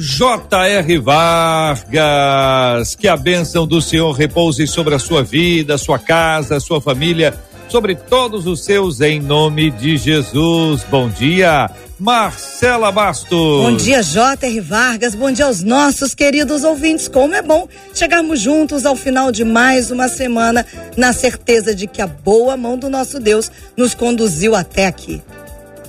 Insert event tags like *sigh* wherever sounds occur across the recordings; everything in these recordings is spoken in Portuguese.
J.R. Vargas, que a bênção do Senhor repouse sobre a sua vida, sua casa, sua família sobre todos os seus em nome de Jesus. Bom dia, Marcela Bastos. Bom dia, J.R. Vargas. Bom dia aos nossos queridos ouvintes. Como é bom chegarmos juntos ao final de mais uma semana, na certeza de que a boa mão do nosso Deus nos conduziu até aqui.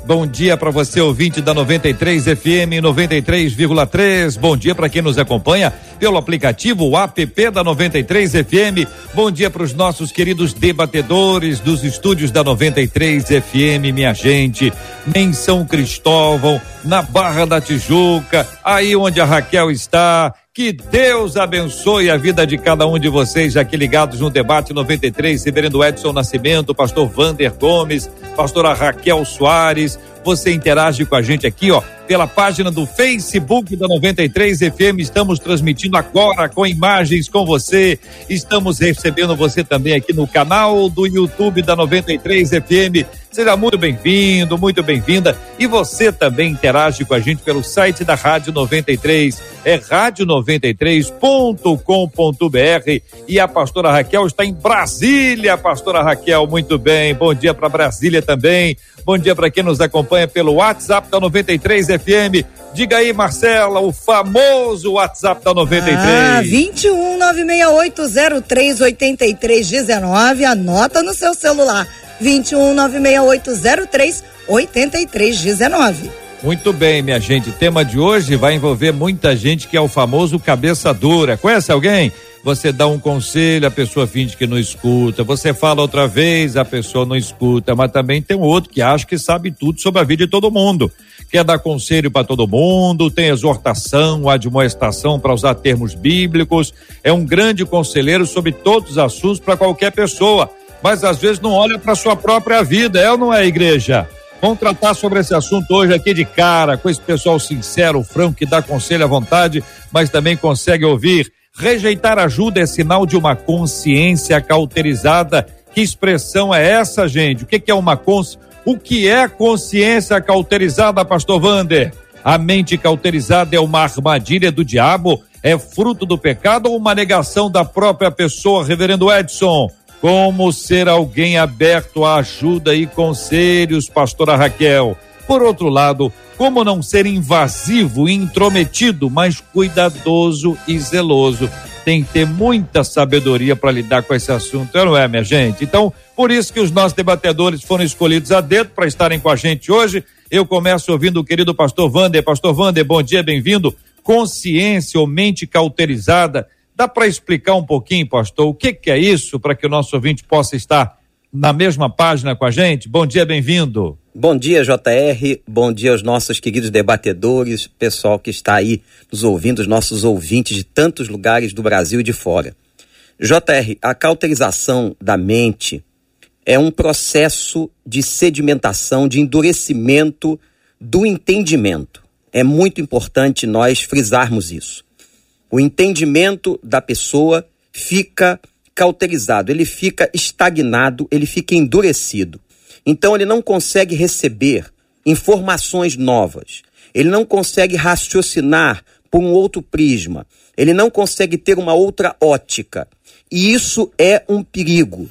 Bom dia para você, ouvinte da 93 FM 93,3. Bom dia para quem nos acompanha pelo aplicativo app da 93 FM. Bom dia para os nossos queridos debatedores dos estúdios da 93 FM, minha gente. Em São Cristóvão, na Barra da Tijuca, aí onde a Raquel está. Que Deus abençoe a vida de cada um de vocês aqui ligados no debate 93, Reverendo Edson Nascimento, pastor Vander Gomes, pastora Raquel Soares. Você interage com a gente aqui, ó, pela página do Facebook da 93 FM. Estamos transmitindo agora com imagens com você. Estamos recebendo você também aqui no canal do YouTube da 93 FM. Seja muito bem-vindo, muito bem-vinda. E você também interage com a gente pelo site da Rádio 93, é rádio93.com.br. E a pastora Raquel está em Brasília, pastora Raquel, muito bem. Bom dia para Brasília também. Bom dia para quem nos acompanha pelo WhatsApp da 93 FM. Diga aí, Marcela, o famoso WhatsApp da 93. Ah, 21 96803 8319. Anota no seu celular. 21 96803 8319. Muito bem, minha gente. O tema de hoje vai envolver muita gente que é o famoso cabeça dura. Conhece alguém? Você dá um conselho, a pessoa finge que não escuta. Você fala outra vez, a pessoa não escuta. Mas também tem outro que acha que sabe tudo sobre a vida de todo mundo. Quer dar conselho para todo mundo, tem exortação, admoestação para usar termos bíblicos. É um grande conselheiro sobre todos os assuntos para qualquer pessoa. Mas às vezes não olha para sua própria vida, é ou não é, igreja? Vamos tratar sobre esse assunto hoje aqui de cara, com esse pessoal sincero, franco, que dá conselho à vontade, mas também consegue ouvir. Rejeitar ajuda é sinal de uma consciência cauterizada. Que expressão é essa, gente? O que, é uma consciência? O que é consciência cauterizada, pastor Vander? A mente cauterizada é uma armadilha do diabo? É fruto do pecado ou uma negação da própria pessoa, reverendo Edson? Como ser alguém aberto à ajuda e conselhos, pastora Raquel? Por outro lado, como não ser invasivo intrometido, mas cuidadoso e zeloso? Tem que ter muita sabedoria para lidar com esse assunto, não é, minha gente? Então, por isso que os nossos debatedores foram escolhidos a dedo para estarem com a gente hoje. Eu começo ouvindo o querido pastor Vander. Pastor Vander, bom dia, bem-vindo. Consciência ou mente cauterizada Dá para explicar um pouquinho, pastor, o que, que é isso para que o nosso ouvinte possa estar na mesma página com a gente? Bom dia, bem-vindo. Bom dia, JR. Bom dia aos nossos queridos debatedores, pessoal que está aí nos ouvindo, os nossos ouvintes de tantos lugares do Brasil e de fora. JR, a cauterização da mente é um processo de sedimentação, de endurecimento do entendimento. É muito importante nós frisarmos isso o entendimento da pessoa fica cauterizado, ele fica estagnado, ele fica endurecido. Então ele não consegue receber informações novas, ele não consegue raciocinar por um outro prisma, ele não consegue ter uma outra ótica. E isso é um perigo.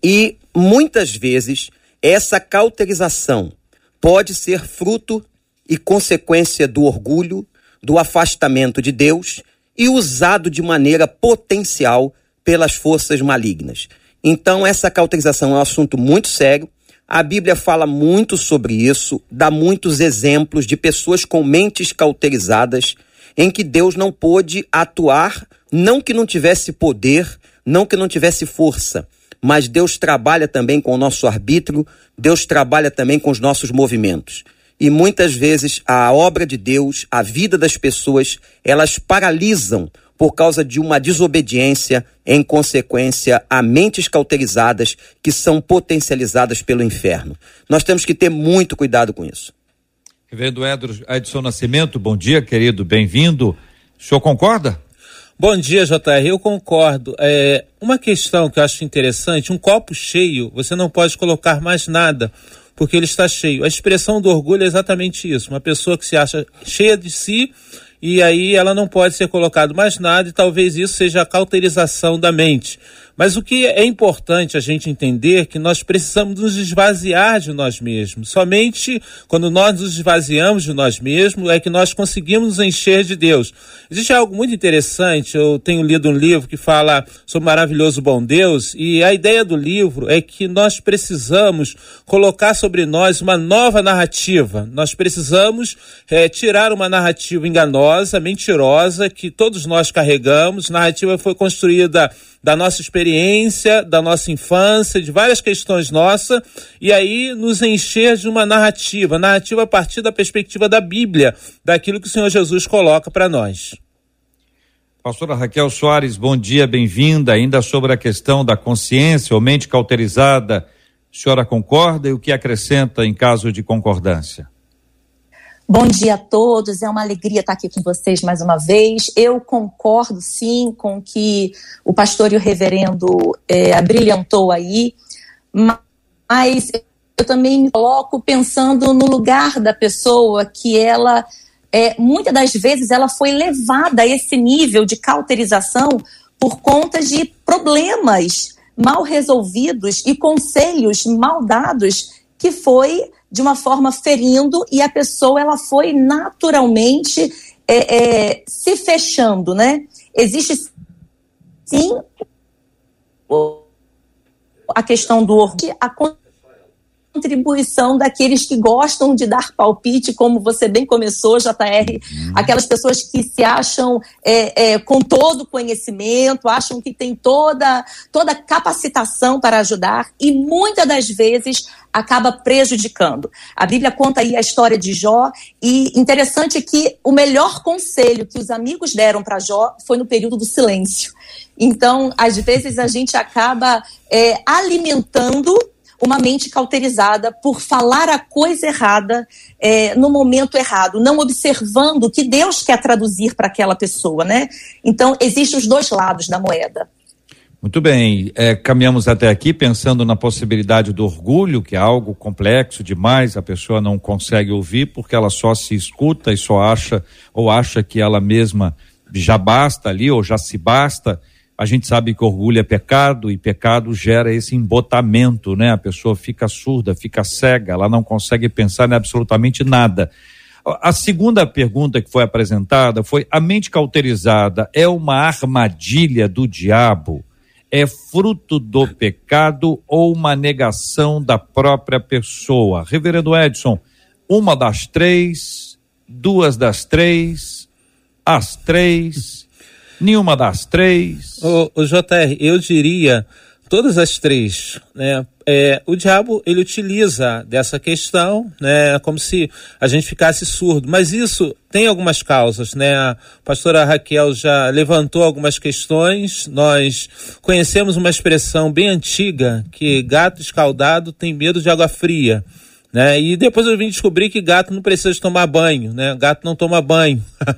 E muitas vezes essa cauterização pode ser fruto e consequência do orgulho, do afastamento de Deus e usado de maneira potencial pelas forças malignas. Então, essa cauterização é um assunto muito sério. A Bíblia fala muito sobre isso, dá muitos exemplos de pessoas com mentes cauterizadas em que Deus não pôde atuar, não que não tivesse poder, não que não tivesse força, mas Deus trabalha também com o nosso arbítrio, Deus trabalha também com os nossos movimentos. e muitas vezes a obra de Deus, a vida das pessoas, elas paralisam por causa de uma desobediência, em consequência a mentes cauterizadas que são potencializadas pelo inferno. Nós temos que ter muito cuidado com isso. Reverendo Edson Nascimento, bom dia, querido, bem-vindo. O senhor concorda? Bom dia, JR. Eu concordo. É, uma questão que eu acho interessante: um copo cheio, você não pode colocar mais nada, porque ele está cheio. A expressão do orgulho é exatamente isso. Uma pessoa que se acha cheia de si e aí ela não pode ser colocado mais nada e talvez isso seja a cauterização da mente. Mas o que é importante a gente entender é que nós precisamos nos esvaziar de nós mesmos. Somente quando nós nos esvaziamos de nós mesmos é que nós conseguimos nos encher de Deus. Existe algo muito interessante, eu tenho lido um livro que fala sobre o maravilhoso bom Deus, e a ideia do livro é que nós precisamos colocar sobre nós uma nova narrativa. Nós precisamos é, tirar uma narrativa enganosa, mentirosa, que todos nós carregamos. A narrativa foi construída da nossa experiência, da nossa infância, de várias questões nossas, e aí nos encher de uma narrativa, narrativa a partir da perspectiva da Bíblia, daquilo que o Senhor Jesus coloca para nós. Pastora Raquel Soares, bom dia, bem-vinda. Ainda sobre a questão da consciência ou mente cauterizada, a senhora concorda e o que acrescenta em caso de concordância? Bom dia a todos, é uma alegria estar aqui com vocês mais uma vez. Eu concordo sim com o que o pastor e o reverendo é, brilhantou aí, mas eu também me coloco pensando no lugar da pessoa que ela, é, muitas das vezes, ela foi levada a esse nível de cauterização por conta de problemas mal resolvidos e conselhos mal dados que foi de uma forma ferindo e a pessoa ela foi naturalmente é, é, se fechando, né? Existe sim a questão do orgulho, a contribuição daqueles que gostam de dar palpite, como você bem começou, JR, uhum. aquelas pessoas que se acham é, é, com todo conhecimento, acham que tem toda, toda capacitação para ajudar e muitas das vezes acaba prejudicando. A Bíblia conta aí a história de Jó e interessante que o melhor conselho que os amigos deram para Jó foi no período do silêncio. Então, às vezes a gente acaba é, alimentando uma mente cauterizada por falar a coisa errada é, no momento errado, não observando o que Deus quer traduzir para aquela pessoa, né? Então, existem os dois lados da moeda. Muito bem, é, caminhamos até aqui pensando na possibilidade do orgulho, que é algo complexo demais, a pessoa não consegue ouvir porque ela só se escuta e só acha ou acha que ela mesma já basta ali ou já se basta a gente sabe que orgulho é pecado e pecado gera esse embotamento, né? A pessoa fica surda, fica cega, ela não consegue pensar em absolutamente nada. A segunda pergunta que foi apresentada foi: a mente cauterizada é uma armadilha do diabo? É fruto do pecado ou uma negação da própria pessoa? Reverendo Edson, uma das três, duas das três, as três Nenhuma das três. O, o JR, eu diria todas as três, né? É, o diabo ele utiliza dessa questão, né, como se a gente ficasse surdo. Mas isso tem algumas causas, né? A pastora Raquel já levantou algumas questões. Nós conhecemos uma expressão bem antiga que gato escaldado tem medo de água fria. Né? E depois eu vim descobrir que gato não precisa tomar banho, né? Gato não toma banho. *laughs*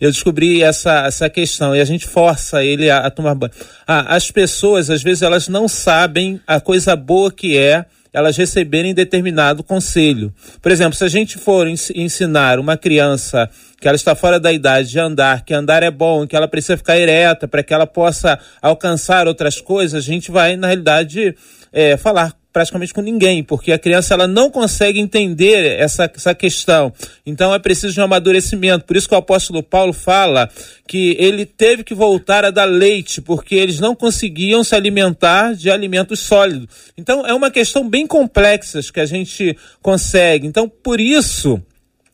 eu descobri essa, essa questão e a gente força ele a, a tomar banho. Ah, as pessoas, às vezes, elas não sabem a coisa boa que é elas receberem determinado conselho. Por exemplo, se a gente for ensinar uma criança que ela está fora da idade de andar, que andar é bom, que ela precisa ficar ereta para que ela possa alcançar outras coisas, a gente vai, na realidade, é, falar praticamente com ninguém, porque a criança ela não consegue entender essa, essa questão. Então é preciso de um amadurecimento. Por isso que o apóstolo Paulo fala que ele teve que voltar a dar leite, porque eles não conseguiam se alimentar de alimentos sólidos. Então é uma questão bem complexa que a gente consegue. Então, por isso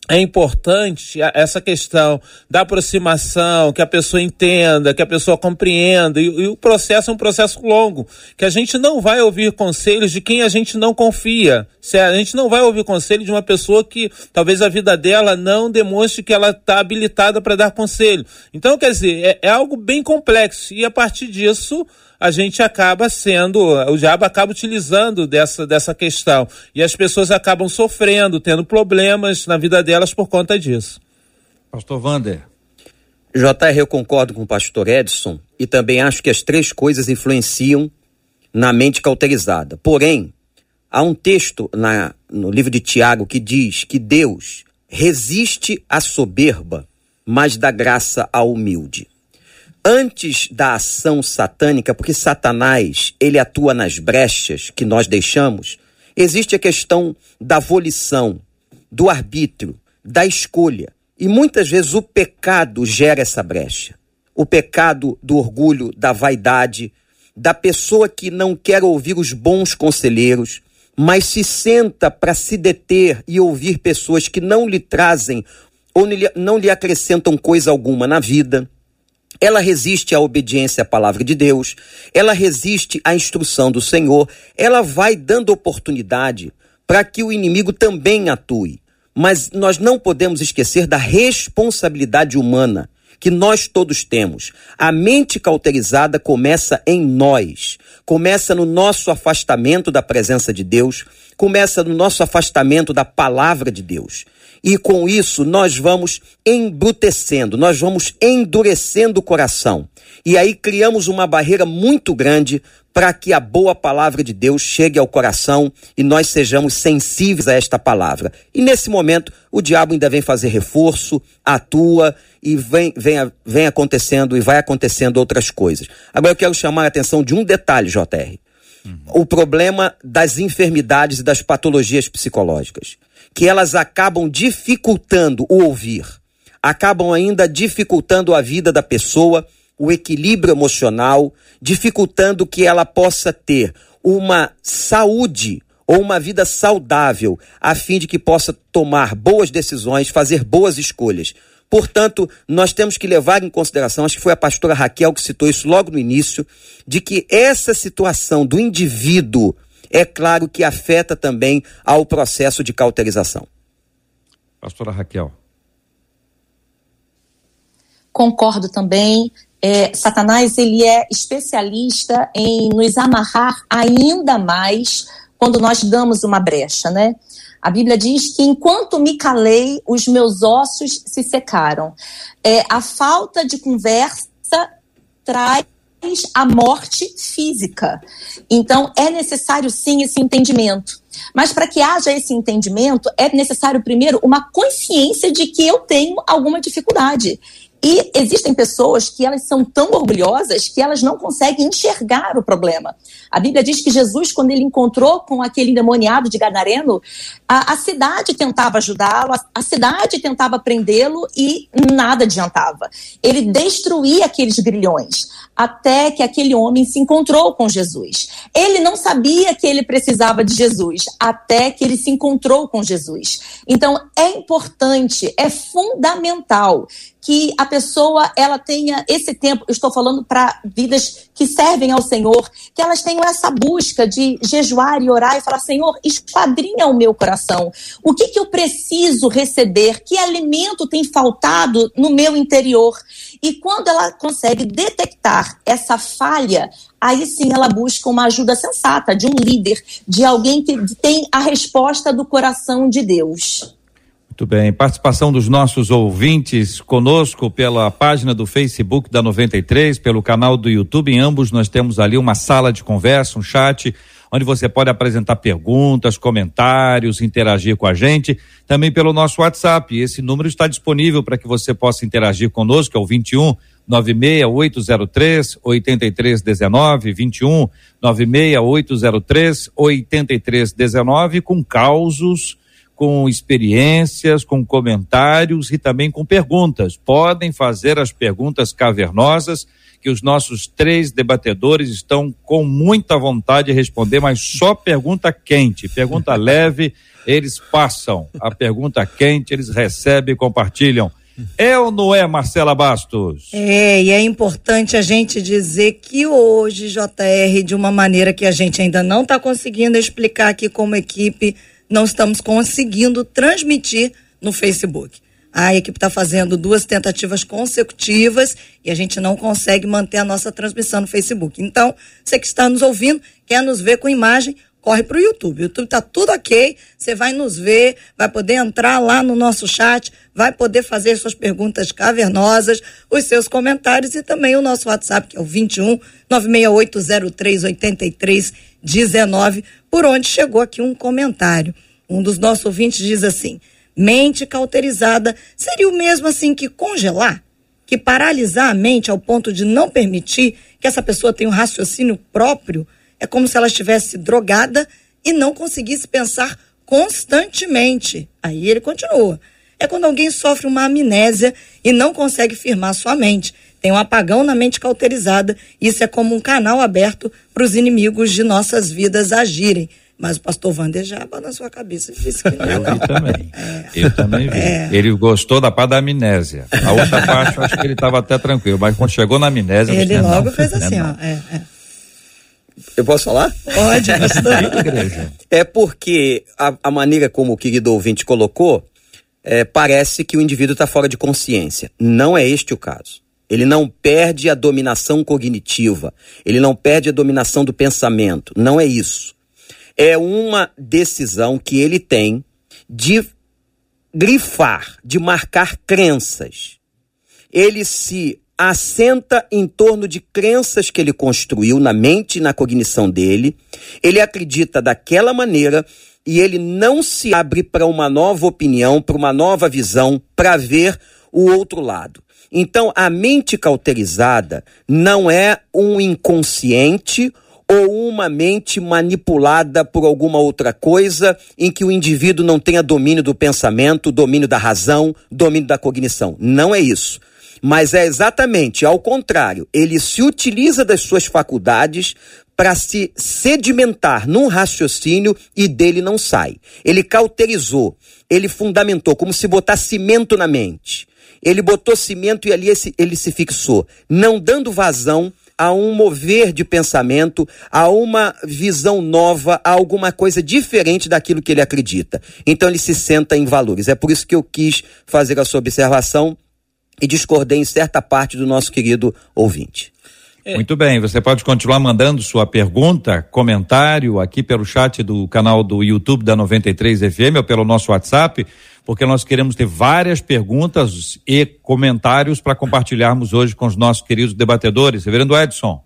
é importante essa questão da aproximação, que a pessoa entenda, que a pessoa compreenda. E, e, o processo é um processo longo, que a gente não vai ouvir conselhos de quem a gente não confia. Certo? A gente não vai ouvir conselho de uma pessoa que talvez a vida dela não demonstre que ela está habilitada para dar conselho. Então, quer dizer, é, é algo bem complexo. E a partir disso, a gente acaba sendo, o diabo acaba utilizando dessa, dessa questão. E as pessoas acabam sofrendo, tendo problemas na vida delas por conta disso. Pastor Vander. JR, eu concordo com o pastor Edson e também acho que as três coisas influenciam na mente cauterizada. Porém, há um texto na, no livro de Tiago que diz que Deus resiste à soberba, mas dá graça ao humilde antes da ação satânica, porque Satanás, ele atua nas brechas que nós deixamos, existe a questão da volição, do arbítrio, da escolha. E muitas vezes o pecado gera essa brecha. O pecado do orgulho, da vaidade, da pessoa que não quer ouvir os bons conselheiros, mas se senta para se deter e ouvir pessoas que não lhe trazem ou não lhe acrescentam coisa alguma na vida ela resiste à obediência à palavra de Deus, ela resiste à instrução do Senhor, ela vai dando oportunidade para que o inimigo também atue. Mas nós não podemos esquecer da responsabilidade humana que nós todos temos. A mente cauterizada começa em nós, começa no nosso afastamento da presença de Deus, começa no nosso afastamento da palavra de Deus. E com isso nós vamos embrutecendo, nós vamos endurecendo o coração. E aí criamos uma barreira muito grande para que a boa palavra de Deus chegue ao coração e nós sejamos sensíveis a esta palavra. E nesse momento, o diabo ainda vem fazer reforço, atua e vem, vem, vem acontecendo e vai acontecendo outras coisas. Agora eu quero chamar a atenção de um detalhe, JR. Uhum. O problema das enfermidades e das patologias psicológicas que elas acabam dificultando o ouvir, acabam ainda dificultando a vida da pessoa, o equilíbrio emocional, dificultando que ela possa ter uma saúde ou uma vida saudável, a fim de que possa tomar boas decisões, fazer boas escolhas. Portanto, nós temos que levar em consideração, acho que foi a pastora Raquel que citou isso logo no início, de que essa situação do indivíduo é claro que afeta também ao processo de cauterização. Pastora Raquel. Concordo também. É, Satanás ele é especialista em nos amarrar ainda mais quando nós damos uma brecha, né? A Bíblia diz que enquanto me calei, os meus ossos se secaram. É, a falta de conversa traz a morte física. Então, é necessário sim esse entendimento. Mas para que haja esse entendimento, é necessário primeiro uma consciência de que eu tenho alguma dificuldade. E existem pessoas que elas são tão orgulhosas que elas não conseguem enxergar o problema. A Bíblia diz que Jesus, quando ele encontrou com aquele endemoniado de Gadareno, a, a cidade tentava ajudá-lo, a, a, cidade tentava prendê-lo e nada adiantava. Ele destruía aqueles grilhões até que aquele homem se encontrou com Jesus. Ele não sabia que ele precisava de Jesus até que ele se encontrou com Jesus. Então é importante, é fundamental que a pessoa ela tenha esse tempo, estou falando para vidas que servem ao Senhor, que elas tenham essa busca de jejuar e orar e falar: Senhor, esquadrinha o meu coração. O que, que eu preciso receber? Que alimento tem faltado no meu interior? E quando ela consegue detectar essa falha, aí sim ela busca uma ajuda sensata de um líder, de alguém que tem a resposta do coração de Deus. Muito bem. Participação dos nossos ouvintes conosco pela página do Facebook da 93, pelo canal do YouTube. Em ambos nós temos ali uma sala de conversa, um chat, onde você pode apresentar perguntas, comentários, interagir com a gente. Também pelo nosso WhatsApp. Esse número está disponível para que você possa interagir conosco, é o 21 96803 8319 21 96803 8319 com causos com experiências, com comentários e também com perguntas. Podem fazer as perguntas cavernosas que os nossos três debatedores estão com muita vontade de responder, mas só pergunta quente, pergunta *laughs* leve, Eles passam a pergunta quente, eles recebem e compartilham. É ou não é, Marcela Bastos? É, e é importante a gente dizer que hoje, JR, de uma maneira que a gente ainda não está conseguindo explicar aqui como equipe, não estamos conseguindo transmitir no Facebook. A equipe está fazendo duas tentativas consecutivas e a gente não consegue manter a nossa transmissão no Facebook. Então, você que está nos ouvindo, quer nos ver com imagem, corre para o YouTube. O YouTube está tudo ok, você vai nos ver, vai poder entrar lá no nosso chat, vai poder fazer suas perguntas cavernosas, os seus comentários e também o nosso WhatsApp, que é o 21 96803 83 19, por onde chegou aqui um comentário. Um dos nossos ouvintes diz assim: mente cauterizada seria o mesmo assim que congelar? Que paralisar a mente ao ponto de não permitir que essa pessoa tenha um raciocínio próprio? É como se ela estivesse drogada e não conseguisse pensar constantemente. Aí ele continua. É quando alguém sofre uma amnésia e não consegue firmar sua mente. Tem um apagão na mente cauterizada. Isso é como um canal aberto para os inimigos de nossas vidas agirem. Mas o pastor Wander já balançou a cabeça e disse que não. Eu vi também. *laughs* É. Eu também vi. É. Ele gostou da parte da amnésia. A outra parte, eu acho que ele estava até tranquilo, mas quando chegou na amnésia. Ele disse, logo não, fez não, assim, não. ó. É, é. Eu posso falar? Pode. *laughs* É porque a, a maneira como o querido ouvinte colocou, é, parece que o indivíduo está fora de consciência. Não é este o caso. Ele não perde a dominação cognitiva, ele não perde a dominação do pensamento. Não é isso. É uma decisão que ele tem de grifar, de marcar crenças. Ele se assenta em torno de crenças que ele construiu na mente e na cognição dele. Ele acredita daquela maneira e ele não se abre para uma nova opinião, para uma nova visão, para ver o outro lado. Então, a mente cauterizada não é um inconsciente ou uma mente manipulada por alguma outra coisa em que o indivíduo não tenha domínio do pensamento, domínio da razão, domínio da cognição. Não é isso. Mas é exatamente ao contrário. Ele se utiliza das suas faculdades para se sedimentar num raciocínio e dele não sai. Ele cauterizou, ele fundamentou, como se botar cimento na mente. Ele botou cimento e ali ele se fixou, não dando vazão a um mover de pensamento, a uma visão nova, a alguma coisa diferente daquilo que ele acredita. Então ele se senta em valores. É por isso que eu quis fazer a sua observação e discordei em certa parte do nosso querido ouvinte. Muito bem, você pode continuar mandando sua pergunta, comentário aqui pelo chat do canal do YouTube da 93 FM ou pelo nosso WhatsApp, porque nós queremos ter várias perguntas e comentários para compartilharmos hoje com os nossos queridos debatedores. Reverendo Edson.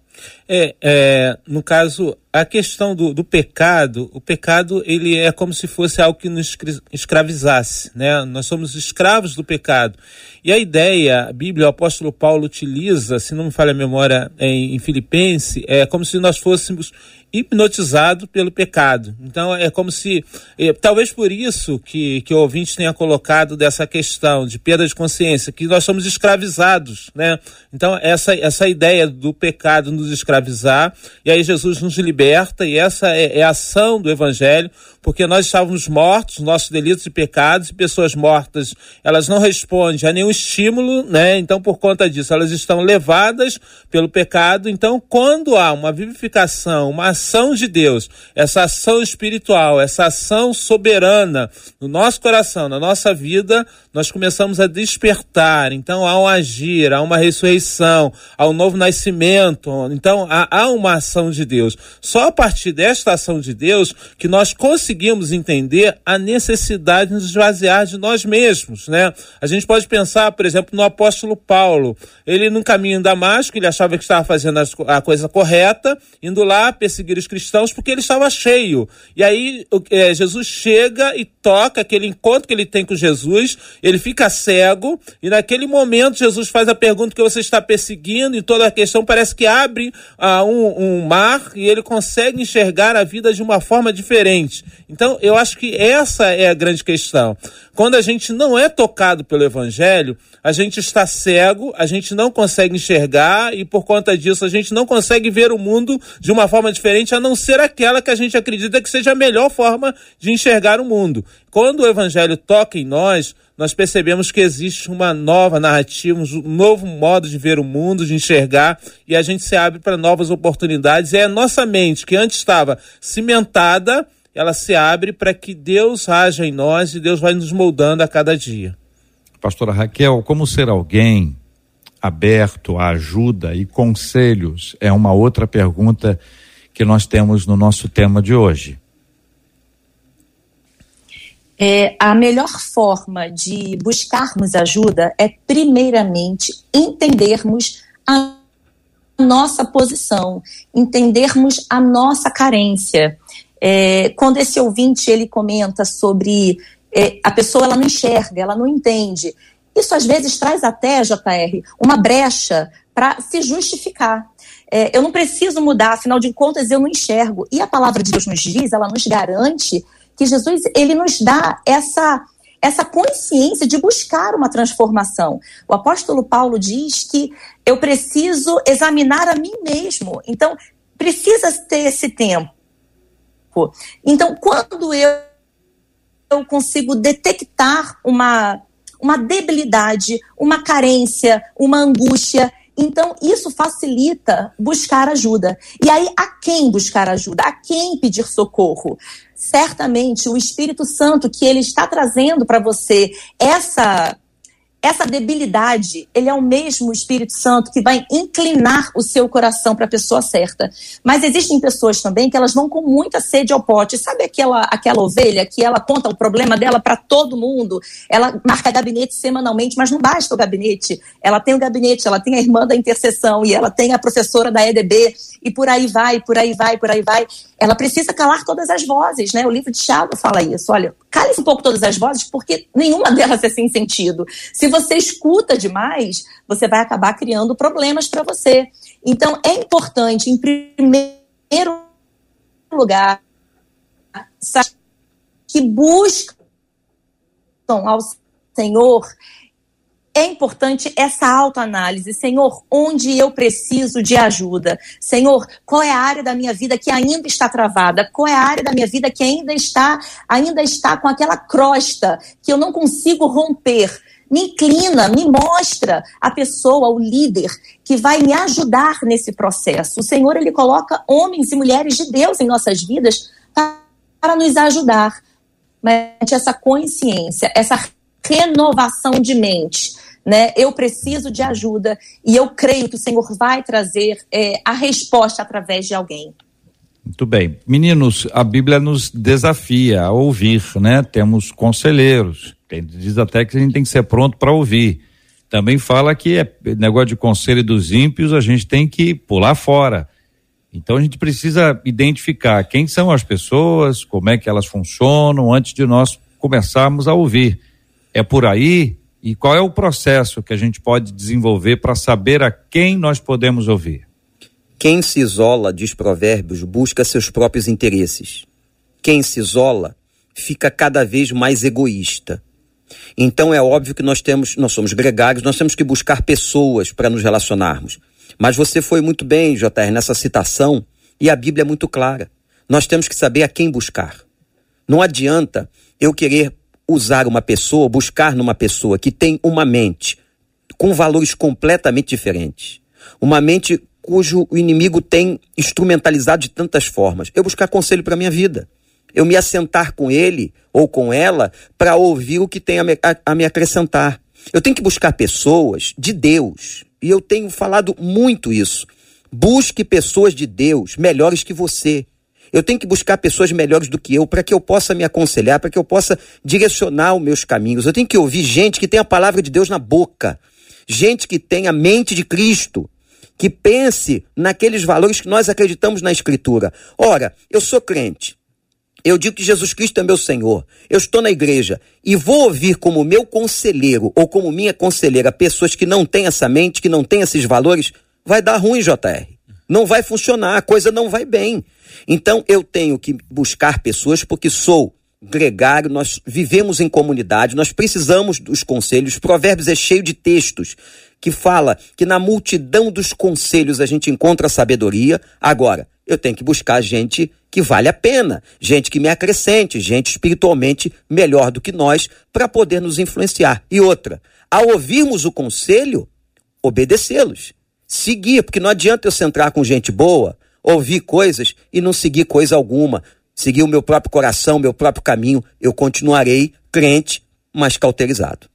É, é, no caso, a questão do, do pecado, o pecado ele é como se fosse algo que nos escravizasse, né? Nós somos escravos do pecado. E a ideia, a Bíblia, o apóstolo Paulo utiliza, se não me falha a memória, em, em Filipense, é como se nós fôssemos hipnotizados pelo pecado. Então é como se, eh, talvez por isso que, que o ouvinte tenha colocado dessa questão de perda de consciência, que nós somos escravizados, né? Então essa, essa ideia do pecado nos escravizar, e aí Jesus nos liberta, e essa é, é a ação do evangelho, porque nós estávamos mortos, nossos delitos e pecados, e pessoas mortas, elas não respondem a nenhum estímulo, né? Então, por conta disso, elas estão levadas pelo pecado. Então, quando há uma vivificação, uma ação de Deus, essa ação espiritual, essa ação soberana no nosso coração, na nossa vida, nós começamos a despertar. Então, há um agir, há uma ressurreição, há um novo nascimento. Então, há, há uma ação de Deus. Só a partir desta ação de Deus que nós conseguimos entender a necessidade de nos esvaziar de nós mesmos, né? A gente pode pensar, por exemplo, no apóstolo Paulo. Ele, no caminho em Damasco, ele achava que estava fazendo a coisa correta, indo lá perseguir os cristãos, porque ele estava cheio. E aí, eh, Jesus chega e toca aquele encontro que ele tem com Jesus, ele fica cego e naquele momento Jesus faz a pergunta que você está perseguindo e toda a questão parece que abre uh, um, um mar e ele consegue enxergar a vida de uma forma diferente. Então, eu acho que essa é a grande questão. Quando a gente não é tocado pelo Evangelho, a gente está cego, a gente não consegue enxergar e por conta disso a gente não consegue ver o mundo de uma forma diferente, a não ser aquela que a gente acredita que seja a melhor forma de enxergar o mundo. Quando o Evangelho toca em nós, nós percebemos que existe uma nova narrativa, um novo modo de ver o mundo, de enxergar, e a gente se abre para novas oportunidades. E é a nossa mente, que antes estava cimentada, ela se abre para que Deus haja em nós e Deus vai nos moldando a cada dia. Pastora Raquel, como ser alguém aberto à ajuda e conselhos é uma outra pergunta que nós temos no nosso tema de hoje. É, a melhor forma de buscarmos ajuda é, primeiramente, entendermos a nossa posição, entendermos a nossa carência. É, quando esse ouvinte ele comenta sobre é, a pessoa ela não enxerga, ela não entende, isso às vezes traz até, JR, uma brecha para se justificar. É, eu não preciso mudar, afinal de contas eu não enxergo. E a palavra de Deus nos diz, ela nos garante que Jesus ele nos dá essa essa consciência de buscar uma transformação. O apóstolo Paulo diz que eu preciso examinar a mim mesmo. Então, precisa ter esse tempo. Então, quando eu, eu consigo detectar uma, uma debilidade, uma carência, uma angústia, então, isso facilita buscar ajuda. E aí, a quem buscar ajuda? A quem pedir socorro? Certamente, o Espírito Santo que ele está trazendo para você essa essa debilidade, ele é o mesmo Espírito Santo que vai inclinar o seu coração para a pessoa certa. Mas existem pessoas também que elas vão com muita sede ao pote. Sabe aquela, aquela ovelha que ela conta o problema dela para todo mundo? Ela marca gabinete semanalmente, mas não basta o gabinete. Ela tem o gabinete, ela tem a irmã da intercessão e ela tem a professora da EDB e por aí vai, por aí vai, por aí vai. Ela precisa calar todas as vozes, né? O livro de Tiago fala isso. Olha, cale um pouco todas as vozes, porque nenhuma delas é sem sentido. Se você escuta demais, você vai acabar criando problemas para você. Então, é importante, em primeiro lugar, que buscam ao Senhor é importante essa autoanálise. Senhor, onde eu preciso de ajuda? Senhor, qual é a área da minha vida que ainda está travada? Qual é a área da minha vida que ainda está, ainda está com aquela crosta que eu não consigo romper? Me inclina, me mostra a pessoa, o líder que vai me ajudar nesse processo. O Senhor, ele coloca homens e mulheres de Deus em nossas vidas para nos ajudar. Mas essa consciência, essa renovação de mente né? Eu preciso de ajuda e eu creio que o Senhor vai trazer é, a resposta através de alguém. Muito bem. Meninos, a Bíblia nos desafia a ouvir, né? Temos conselheiros. Tem, diz até que a gente tem que ser pronto para ouvir. Também fala que é negócio de conselho dos ímpios, a gente tem que pular fora. Então a gente precisa identificar quem são as pessoas, como é que elas funcionam, antes de nós começarmos a ouvir. É por aí? E qual é o processo que a gente pode desenvolver para saber a quem nós podemos ouvir? Quem se isola, diz Provérbios, busca seus próprios interesses. Quem se isola fica cada vez mais egoísta. Então é óbvio que nós temos, nós somos gregários, nós temos que buscar pessoas para nos relacionarmos. Mas você foi muito bem, JR, nessa citação, e a Bíblia é muito clara. Nós temos que saber a quem buscar. Não adianta eu querer usar uma pessoa, buscar numa pessoa que tem uma mente com valores completamente diferentes, uma mente cujo inimigo tem instrumentalizado de tantas formas. Eu buscar conselho para minha vida. Eu me assentar com ele ou com ela para ouvir o que tem a me, a, a me acrescentar. Eu tenho que buscar pessoas de Deus. E eu tenho falado muito isso. Busque pessoas de Deus melhores que você. Eu tenho que buscar pessoas melhores do que eu para que eu possa me aconselhar, para que eu possa direcionar os meus caminhos. Eu tenho que ouvir gente que tem a palavra de Deus na boca, gente que tem a mente de Cristo, que pense naqueles valores que nós acreditamos na Escritura. Ora, eu sou crente. Eu digo que Jesus Cristo é meu Senhor. Eu estou na igreja e vou ouvir como meu conselheiro ou como minha conselheira pessoas que não têm essa mente, que não têm esses valores, vai dar ruim, JR. Não vai funcionar, a coisa não vai bem. Então eu tenho que buscar pessoas porque sou gregário, nós vivemos em comunidade, nós precisamos dos conselhos. Provérbios é cheio de textos que fala que na multidão dos conselhos a gente encontra sabedoria. Agora, eu tenho que buscar gente que vale a pena, gente que me acrescente, gente espiritualmente melhor do que nós, para poder nos influenciar. E outra, ao ouvirmos o conselho, obedecê-los, seguir, porque não adianta eu centrar com gente boa, ouvir coisas e não seguir coisa alguma, seguir o meu próprio coração, meu próprio caminho, eu continuarei crente, mas cauterizado.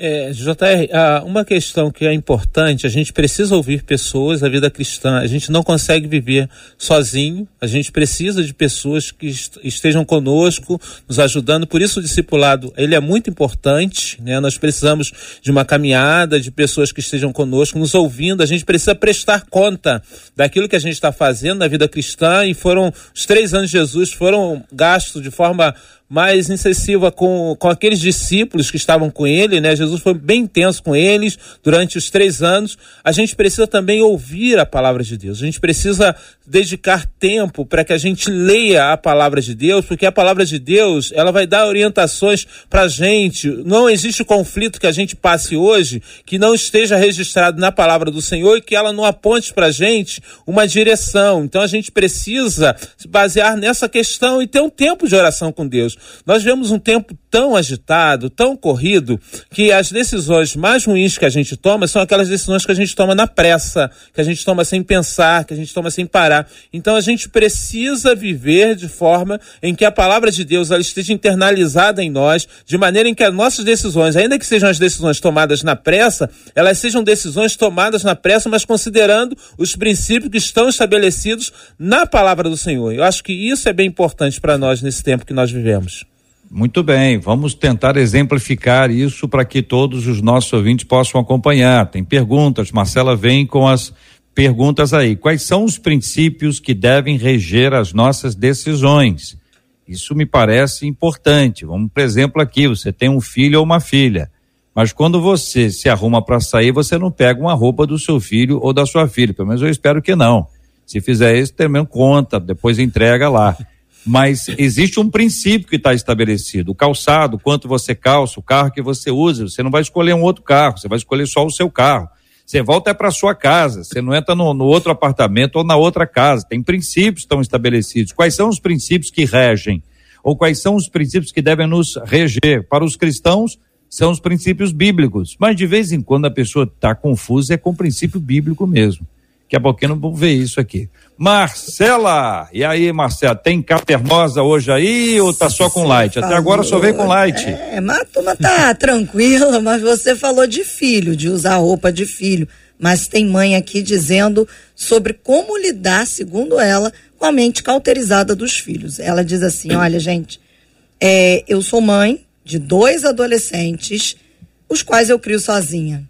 É, JR, uma questão que é importante, a gente precisa ouvir pessoas, a vida cristã, a gente não consegue viver sozinho, a gente precisa de pessoas que estejam conosco, nos ajudando, por isso o discipulado, ele é muito importante, né? Nós precisamos de uma caminhada, de pessoas que estejam conosco, nos ouvindo, a gente precisa prestar conta daquilo que a gente está fazendo na vida cristã e foram, os três anos de Jesus foram gastos de forma mais incisiva com, com aqueles discípulos que estavam com ele, né? Jesus foi bem intenso com eles durante os três anos. A gente precisa também ouvir a palavra de Deus. A gente precisa dedicar tempo para que a gente leia a palavra de Deus, porque a palavra de Deus ela vai dar orientações para a gente. Não existe conflito que a gente passe hoje que não esteja registrado na palavra do Senhor e que ela não aponte para a gente uma direção. Então a gente precisa se basear nessa questão e ter um tempo de oração com Deus. Nós vemos um tempo tão agitado, tão corrido, que as decisões mais ruins que a gente toma são aquelas decisões que a gente toma na pressa, que a gente toma sem pensar, que a gente toma sem parar. Então a gente precisa viver de forma em que a palavra de Deus ela esteja internalizada em nós, de maneira em que as nossas decisões, ainda que sejam as decisões tomadas na pressa, elas sejam decisões tomadas na pressa, mas considerando os princípios que estão estabelecidos na palavra do Senhor. Eu acho que isso é bem importante para nós nesse tempo que nós vivemos. Muito bem, vamos tentar exemplificar isso para que todos os nossos ouvintes possam acompanhar. Tem perguntas, Marcela vem com as perguntas aí. Quais são os princípios que devem reger as nossas decisões? Isso me parece importante. Vamos, por exemplo, aqui, você tem um filho ou uma filha, mas quando você se arruma para sair, você não pega uma roupa do seu filho ou da sua filha. Pelo menos eu espero que não. Se fizer isso, também conta, depois entrega lá mas existe um princípio que está estabelecido. O calçado, quanto você calça, o carro que você usa, você não vai escolher um outro carro, você vai escolher só o seu carro. Você volta é para sua casa, você não entra no, no, outro apartamento ou na outra casa. Tem princípios que estão estabelecidos. Quais são os princípios que regem? Ou quais são os princípios que devem nos reger? Para os cristãos, são os princípios bíblicos. Mas de vez em quando a pessoa está confusa, é com o princípio bíblico mesmo. Daqui a pouquinho não vou ver isso aqui. Marcela! E aí, Marcela, tem capernosa hoje aí ou tá só com light? Até agora só veio com light. É, mas a turma tá *laughs* tranquila, mas você falou de filho, de usar roupa de filho. Mas tem mãe aqui dizendo sobre como lidar, segundo ela, com a mente cauterizada dos filhos. Ela diz assim: *coughs* olha, gente, é, eu sou mãe de dois adolescentes, os quais eu crio sozinha.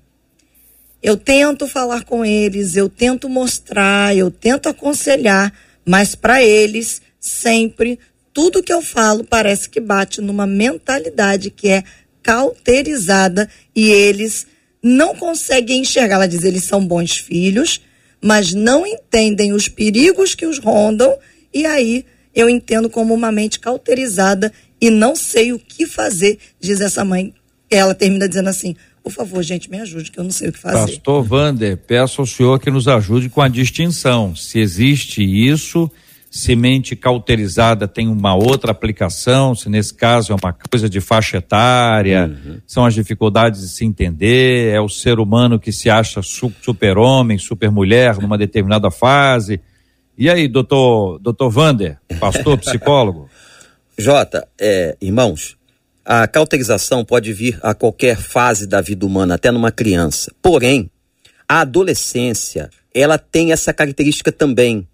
Eu tento falar com eles, eu tento mostrar, eu tento aconselhar, mas para eles, sempre, tudo que eu falo parece que bate numa mentalidade que é cauterizada e eles não conseguem enxergar. Ela diz: eles são bons filhos, mas não entendem os perigos que os rondam, e aí eu entendo como uma mente cauterizada e não sei o que fazer, diz essa mãe. Ela termina dizendo assim: por favor, gente, me ajude, que eu não sei o que fazer. Pastor Vander, peço ao senhor que nos ajude com a distinção. Se existe isso, semente cauterizada tem uma outra aplicação, se nesse caso é uma coisa de faixa etária, uhum. são as dificuldades de se entender, é o ser humano que se acha super-homem, super-mulher numa determinada fase. E aí, doutor, doutor Vander, pastor, *laughs* psicólogo? Jota, é, irmãos, a cauterização pode vir a qualquer fase da vida humana, até numa criança. Porém, a adolescência, ela tem essa característica também.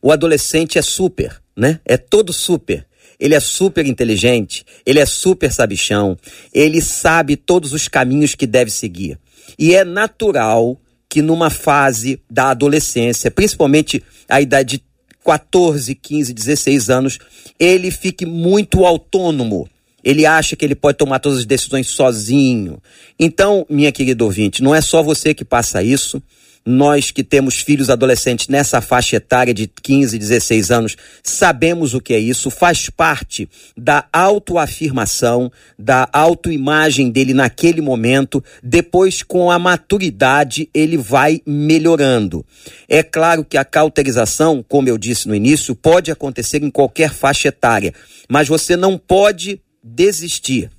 O adolescente é super, né? É todo super. Ele é super inteligente, ele é super sabichão, ele sabe todos os caminhos que deve seguir. E é natural que numa fase da adolescência, principalmente a idade de 14, 15, 16 anos, ele fique muito autônomo. Ele acha que ele pode tomar todas as decisões sozinho. Então, minha querida ouvinte, não é só você que passa isso nós que temos filhos adolescentes nessa faixa etária de 15, 16 anos, sabemos o que é isso, faz parte da autoafirmação, da autoimagem dele naquele momento, depois com a maturidade ele vai melhorando. É claro que a cauterização, como eu disse no início, pode acontecer em qualquer faixa etária, mas você não pode desistir.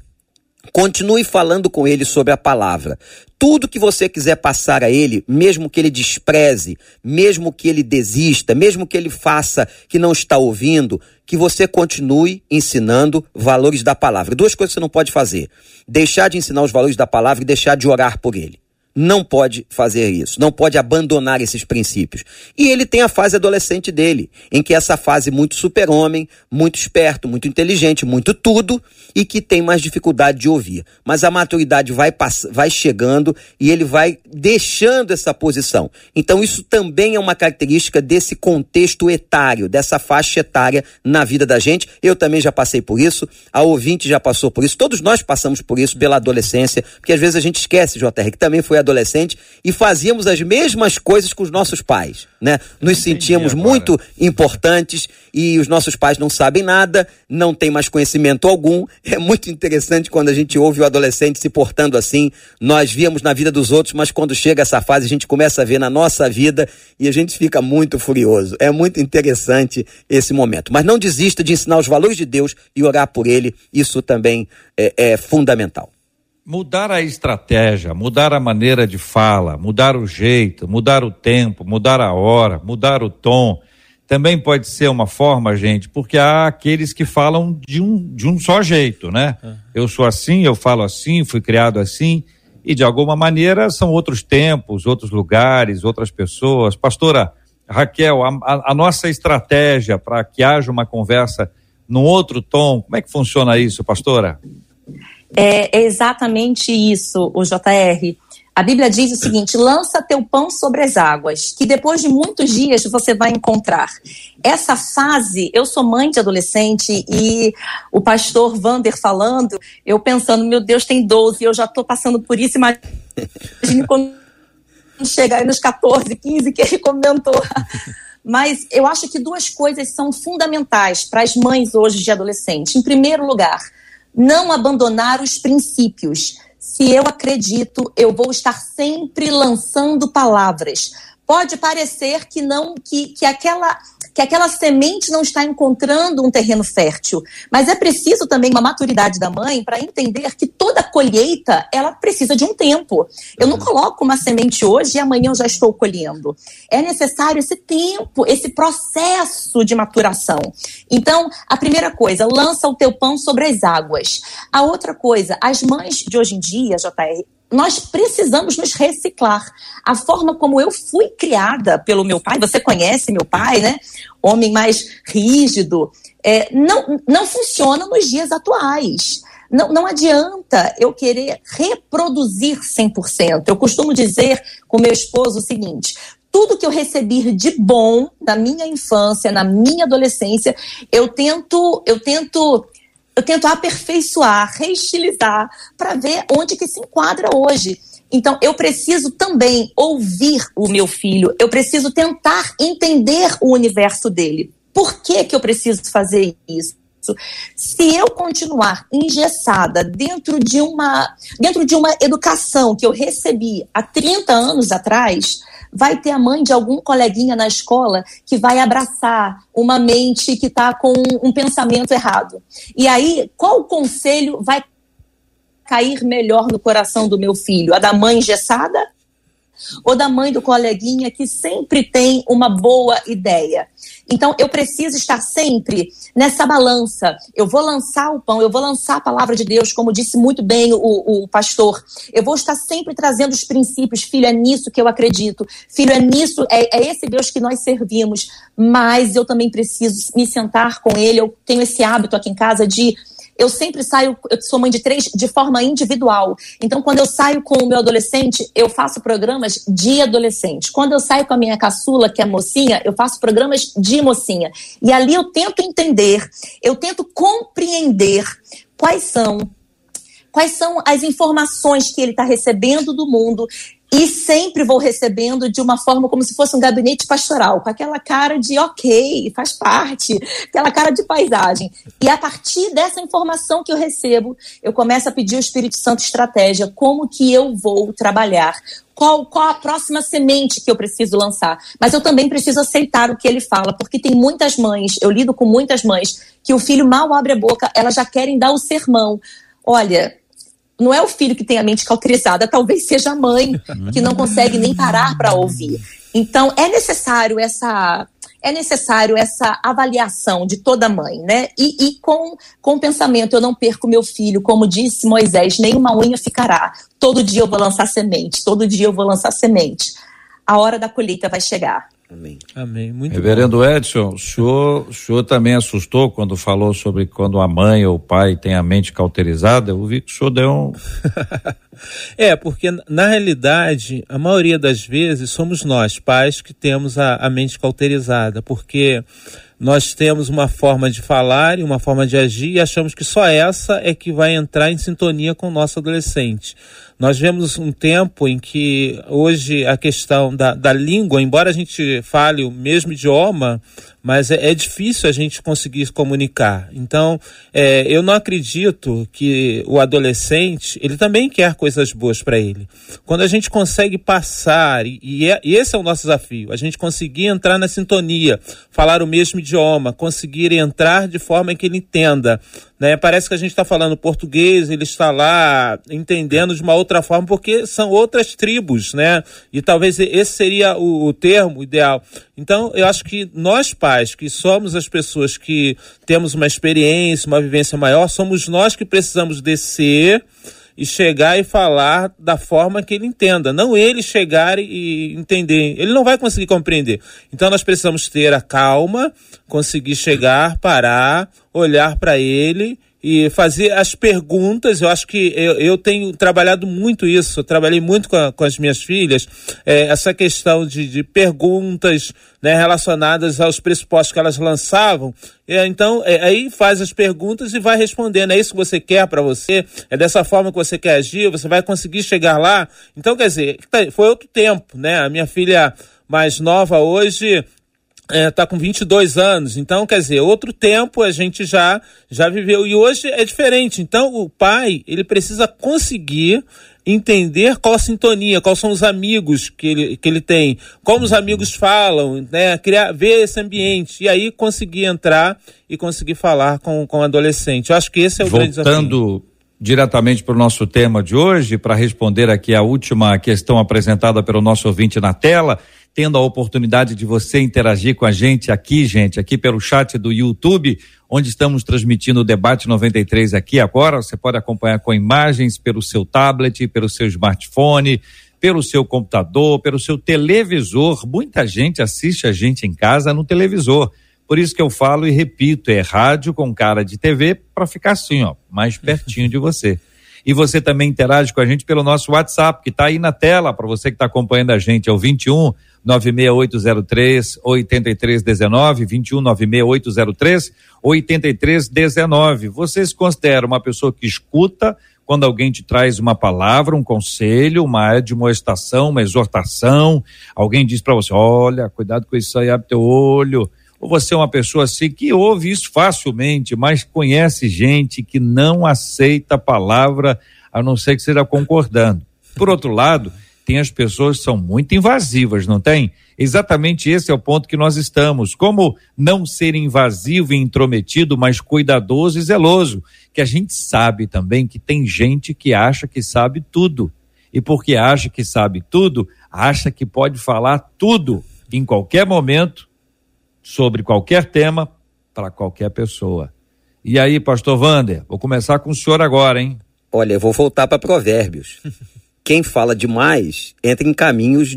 Continue falando com ele sobre a palavra. Tudo que você quiser passar a ele, mesmo que ele despreze, mesmo que ele desista, mesmo que ele faça que não está ouvindo, que você continue ensinando valores da palavra. Duas coisas você não pode fazer: deixar de ensinar os valores da palavra e deixar de orar por ele não pode fazer isso, não pode abandonar esses princípios. E ele tem a fase adolescente dele, em que essa fase muito super-homem, muito esperto, muito inteligente, muito tudo, e que tem mais dificuldade de ouvir. Mas a maturidade vai, vai chegando e ele vai deixando essa posição. Então, isso também é uma característica desse contexto etário, dessa faixa etária na vida da gente. Eu também já passei por isso, a ouvinte já passou por isso, todos nós passamos por isso pela adolescência, porque às vezes a gente esquece, JR, que também foi adolescente e fazíamos as mesmas coisas com os nossos pais, né? Nos sentíamos muito importantes e os nossos pais não sabem nada, não têm mais conhecimento algum. *laughs* É muito interessante quando a gente ouve o adolescente se portando assim. Nós víamos na vida dos outros, mas quando chega essa fase a gente começa a ver na nossa vida e a gente fica muito furioso. É muito interessante esse momento. Mas não desista de ensinar os valores de Deus e orar por ele. Isso também é, é fundamental mudar a estratégia, mudar a maneira de fala, mudar o jeito, mudar o tempo, mudar a hora, mudar o tom, também pode ser uma forma, gente, porque há aqueles que falam de um, de um só jeito, né? Eu sou assim, eu falo assim, fui criado assim, e de alguma maneira são outros tempos, outros lugares, outras pessoas. Pastora Raquel, a, a, a nossa estratégia para que haja uma conversa num outro tom, como é que funciona isso, pastora? É, é exatamente isso, o JR. A Bíblia diz o seguinte: lança teu pão sobre as águas, que depois de muitos dias você vai encontrar. Essa fase, eu sou mãe de adolescente e o pastor Vander falando, eu pensando, meu Deus, tem 12, eu já estou passando por isso, *laughs* imagine quando chegar nos 14, 15 que ele comentou. Mas eu acho que duas coisas são fundamentais para as mães hoje de adolescente. Em primeiro lugar, não abandonar os princípios. Se eu acredito, eu vou estar sempre lançando palavras. Pode parecer que não, que, que aquela que aquela semente não está encontrando um terreno fértil. Mas é preciso também uma maturidade da mãe para entender que toda colheita ela precisa de um tempo. Eu não uhum. coloco uma semente hoje e amanhã eu já estou colhendo. É necessário esse tempo, esse processo de maturação. Então, a primeira coisa, lança o teu pão sobre as águas. A outra coisa, as mães de hoje em dia, JR, nós precisamos nos reciclar. A forma como eu fui criada pelo meu pai, você conhece meu pai, né? Homem mais rígido, é, não, não funciona nos dias atuais. Não, não adianta eu querer reproduzir 100%. Eu costumo dizer com meu esposo o seguinte: tudo que eu recebi de bom na minha infância, na minha adolescência, eu tento, eu tento eu tento aperfeiçoar, reestilizar, para ver onde que se enquadra hoje. Então, eu preciso também ouvir o meu filho, eu preciso tentar entender o universo dele. Por que, que eu preciso fazer isso? Se eu continuar engessada dentro de uma dentro de uma educação que eu recebi há 30 anos atrás, vai ter a mãe de algum coleguinha na escola que vai abraçar uma mente que está com um pensamento errado. E aí, qual conselho vai cair melhor no coração do meu filho? A da mãe engessada ou da mãe do coleguinha que sempre tem uma boa ideia. Então, eu preciso estar sempre nessa balança. Eu vou lançar o pão, eu vou lançar a palavra de Deus, como disse muito bem o, o pastor. Eu vou estar sempre trazendo os princípios. Filho, é nisso que eu acredito. Filho, é nisso, é, é esse Deus que nós servimos. Mas eu também preciso me sentar com ele. Eu tenho esse hábito aqui em casa de eu sempre saio, eu sou mãe de três, de forma individual. Então, quando eu saio com o meu adolescente, eu faço programas de adolescente. Quando eu saio com a minha caçula, que é mocinha, eu faço programas de mocinha. E ali eu tento entender, eu tento compreender quais são quais são as informações que ele está recebendo do mundo e sempre vou recebendo de uma forma como se fosse um gabinete pastoral, com aquela cara de ok, faz parte, aquela cara de paisagem. E a partir dessa informação que eu recebo, eu começo a pedir ao Espírito Santo estratégia, como que eu vou trabalhar, qual, qual a próxima semente que eu preciso lançar. Mas eu também preciso aceitar o que ele fala, porque tem muitas mães, eu lido com muitas mães, que o filho mal abre a boca, elas já querem dar o sermão. Olha, não é o filho que tem a mente cauterizada, talvez seja a mãe que não consegue nem parar para ouvir. Então é necessário essa é necessário essa avaliação de toda mãe, né? E, e com, com o pensamento, eu não perco meu filho, como disse Moisés, nenhuma unha ficará. Todo dia eu vou lançar semente, todo dia eu vou lançar semente. A hora da colheita vai chegar. Amém. Amém. Muito Reverendo bom. Edson, o senhor, o senhor também assustou quando falou sobre quando a mãe ou o pai tem a mente cauterizada? Eu vi que o senhor deu um. *laughs* é, porque na realidade, a maioria das vezes somos nós, pais, que temos a, a mente cauterizada, porque nós temos uma forma de falar e uma forma de agir e achamos que só essa é que vai entrar em sintonia com o nosso adolescente. Nós vemos um tempo em que hoje a questão da, da língua, embora a gente fale o mesmo idioma, mas é, é difícil a gente conseguir se comunicar. Então, é, eu não acredito que o adolescente, ele também quer coisas boas para ele. Quando a gente consegue passar, e, e, é, e esse é o nosso desafio, a gente conseguir entrar na sintonia, falar o mesmo idioma, conseguir entrar de forma que ele entenda né? Parece que a gente está falando português, ele está lá entendendo de uma outra forma, porque são outras tribos, né? E talvez esse seria o, o termo ideal. Então, eu acho que nós pais, que somos as pessoas que temos uma experiência, uma vivência maior, somos nós que precisamos descer e chegar e falar da forma que ele entenda, não ele chegar e entender. Ele não vai conseguir compreender. Então nós precisamos ter a calma, conseguir chegar, parar, olhar para ele e fazer as perguntas. Eu acho que eu, eu tenho trabalhado muito isso, eu trabalhei muito com, a, com as minhas filhas, é, essa questão de, de perguntas né, relacionadas aos pressupostos que elas lançavam. É, então, é, aí faz as perguntas e vai respondendo. É isso que você quer para você? É dessa forma que você quer agir? Você vai conseguir chegar lá? Então, quer dizer, tá, foi outro tempo, né? A minha filha mais nova hoje está é, tá com 22 anos, então quer dizer, outro tempo a gente já já viveu. E hoje é diferente. Então o pai ele precisa conseguir entender qual a sintonia, quais são os amigos que ele, que ele tem, como os amigos falam, né, criar, ver esse ambiente. E aí conseguir entrar e conseguir falar com, com o adolescente. Eu acho que esse é o Voltando grande desafio. Diretamente para o nosso tema de hoje, para responder aqui a última questão apresentada pelo nosso ouvinte na tela, tendo a oportunidade de você interagir com a gente aqui, gente, aqui pelo chat do YouTube, onde estamos transmitindo o debate 93 aqui agora. Você pode acompanhar com imagens pelo seu tablet, pelo seu smartphone, pelo seu computador, pelo seu televisor. Muita gente assiste a gente em casa no televisor. Por isso que eu falo e repito, é rádio com cara de TV para ficar assim, ó, mais pertinho de você. *laughs* E você também interage com a gente pelo nosso WhatsApp, que está aí na tela, para você que está acompanhando a gente, é o 21 96803 8319, 21 96803 8319. Você se considera uma pessoa que escuta quando alguém te traz uma palavra, um conselho, uma admoestação, uma exortação, alguém diz para você: olha, cuidado com isso aí, abre teu olho ou você é uma pessoa assim que ouve isso facilmente, mas conhece gente que não aceita a palavra, a não ser que esteja concordando. Por outro lado, tem as pessoas que são muito invasivas, não tem? Exatamente esse é o ponto que nós estamos. Como não ser invasivo e intrometido, mas cuidadoso e zeloso? Que a gente sabe também que tem gente que acha que sabe tudo. E porque acha que sabe tudo, acha que pode falar tudo em qualquer momento sobre qualquer tema para qualquer pessoa. E aí, pastor Vander, vou começar com o senhor agora, hein? Olha, eu vou voltar para Provérbios. *laughs* Quem fala demais entra em caminhos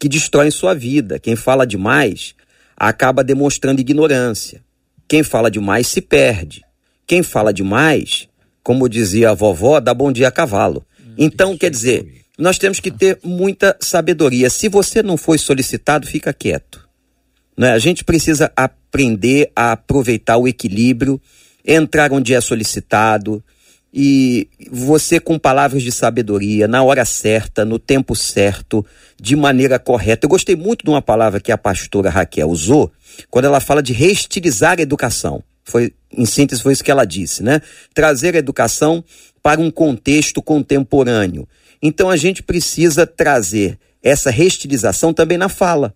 que destroem sua vida. Quem fala demais acaba demonstrando ignorância. Quem fala demais se perde. Quem fala demais, como dizia a vovó, dá bom dia a cavalo. Então, quer dizer, nós temos que ter muita sabedoria. Se você não foi solicitado, fica quieto. Né? A gente precisa aprender a aproveitar o equilíbrio, entrar onde é solicitado, e você com palavras de sabedoria, na hora certa, no tempo certo, de maneira correta. Eu gostei muito de uma palavra que a pastora Raquel usou, quando ela fala de reestilizar a educação. Foi, em síntese, foi isso que ela disse, né? Trazer a educação para um contexto contemporâneo. Então a gente precisa trazer essa reestilização também na fala.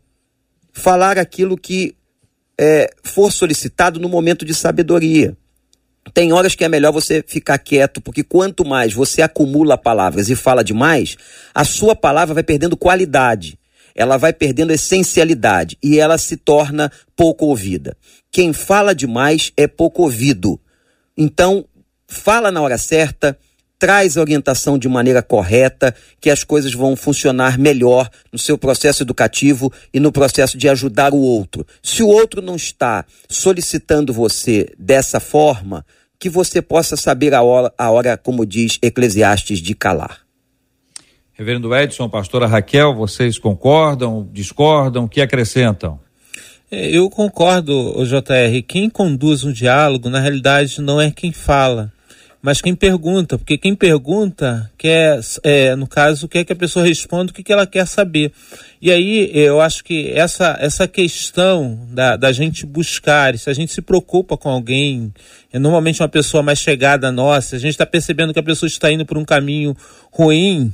Falar aquilo que é, for solicitado no momento de sabedoria. Tem horas que é melhor você ficar quieto, porque quanto mais você acumula palavras e fala demais, a sua palavra vai perdendo qualidade, ela vai perdendo essencialidade e ela se torna pouco ouvida. Quem fala demais é pouco ouvido. Então, fala na hora certa, traz a orientação de maneira correta, que as coisas vão funcionar melhor no seu processo educativo e no processo de ajudar o outro. Se o outro não está solicitando você dessa forma, que você possa saber a hora, a hora como diz Eclesiastes, de calar. Reverendo Edson, pastora Raquel, vocês concordam, discordam, o que acrescentam? É, eu concordo, JR. Quem conduz um diálogo, na realidade, não é quem fala, mas quem pergunta, porque quem pergunta quer, é, no caso, quer que a pessoa responda o que, que ela quer saber. E aí eu acho que essa, essa questão da, da gente buscar, se a gente se preocupa com alguém, é normalmente uma pessoa mais chegada a nós, se a gente está percebendo que a pessoa está indo por um caminho ruim,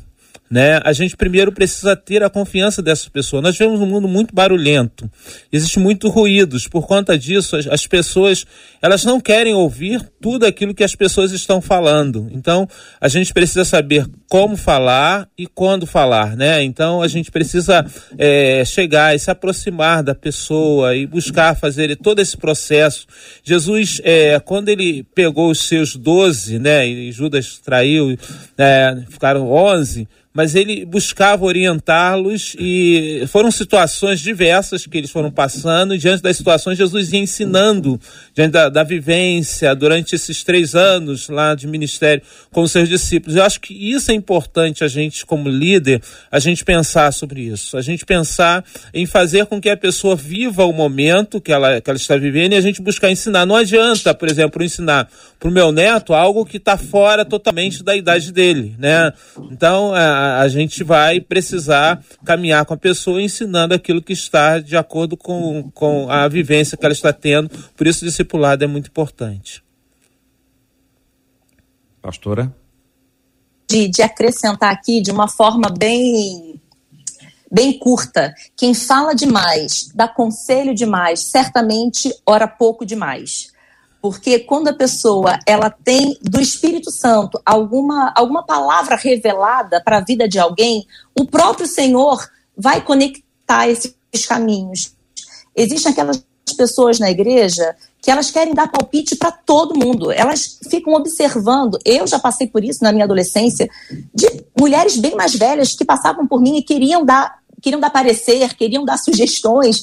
né? A gente primeiro precisa ter a confiança dessa pessoa. Nós vivemos um mundo muito barulhento, existe muito ruídos. Por conta disso, as, as, pessoas elas não querem ouvir tudo aquilo que as pessoas estão falando. Então, a gente precisa saber como falar e quando falar, né? Então, a gente precisa é, chegar e se aproximar da pessoa e buscar fazer todo esse processo. Jesus, é, quando ele pegou os seus doze, né? E Judas traiu, é, ficaram onze mas ele buscava orientá-los e foram situações diversas que eles foram passando, e diante das situações, Jesus ia ensinando, diante da, da vivência, durante esses três anos lá de ministério com seus discípulos. Eu acho que isso é importante a gente, como líder, a gente pensar sobre isso, a gente pensar em fazer com que a pessoa viva o momento que ela, que ela está vivendo e a gente buscar ensinar. Não adianta, por exemplo, ensinar para o meu neto algo que está fora totalmente da idade dele, né? Então, a, a, gente vai precisar caminhar com a pessoa ensinando aquilo que está de acordo com, com a vivência que ela está tendo. Por isso, o discipulado é muito importante. Pastora? De, de acrescentar aqui de uma forma bem bem curta. Quem fala demais, dá conselho demais, certamente ora pouco demais. Porque quando a pessoa ela tem do Espírito Santo alguma, alguma palavra revelada para a vida de alguém, o próprio Senhor vai conectar esses caminhos. Existem aquelas pessoas na igreja que elas querem dar palpite para todo mundo. Elas ficam observando. Eu já passei por isso na minha adolescência, de mulheres bem mais velhas que passavam por mim e queriam dar, queriam dar parecer, queriam dar sugestões,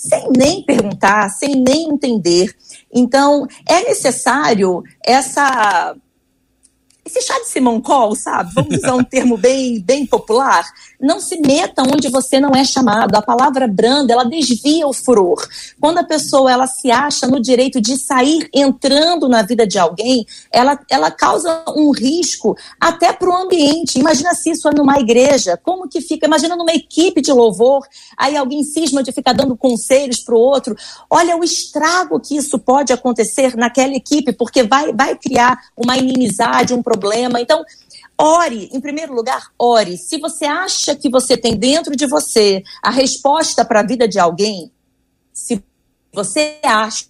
sem nem perguntar, sem nem entender. Então, é necessário essa esse chá de Simon Call, sabe? Vamos usar um termo bem, bem popular. Não se meta onde você não é chamado. A palavra branda, ela desvia o furor. Quando a pessoa ela se acha no direito de sair entrando na vida de alguém, ela, ela causa um risco até para o ambiente. Imagina se isso é numa igreja, como que fica? Imagina numa equipe de louvor, aí alguém cisma de ficar dando conselhos para o outro. Olha o estrago que isso pode acontecer naquela equipe, porque vai, vai criar uma inimizade, um problema. Então, ore, em primeiro lugar, ore. Se você acha que você tem dentro de você a resposta para a vida de alguém, se você acha,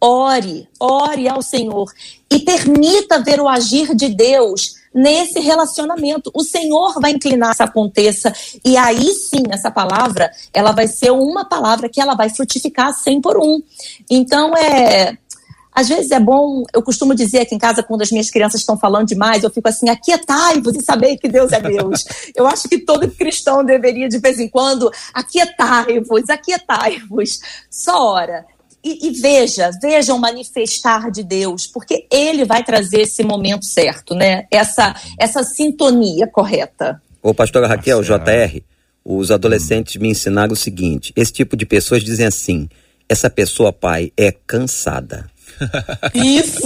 ore, ore ao Senhor e permita ver o agir de Deus nesse relacionamento. O Senhor vai inclinar que aconteça e aí sim essa palavra, ela vai ser uma palavra que ela vai frutificar 100 por um. Então é às vezes é bom, eu costumo dizer aqui em casa, quando as minhas crianças estão falando demais, eu fico assim, aquietai-vos e saber que Deus é Deus. *laughs* eu acho que todo cristão deveria, de vez em quando, aquietai-vos, aquietai-vos. Só ora. e, e, veja, veja o manifestar de Deus, porque Ele vai trazer esse momento certo, né? Essa, essa sintonia correta. Ô, pastora Raquel, JR, os adolescentes me ensinaram o seguinte: esse tipo de pessoas dizem assim, essa pessoa, pai, é cansada. Isso!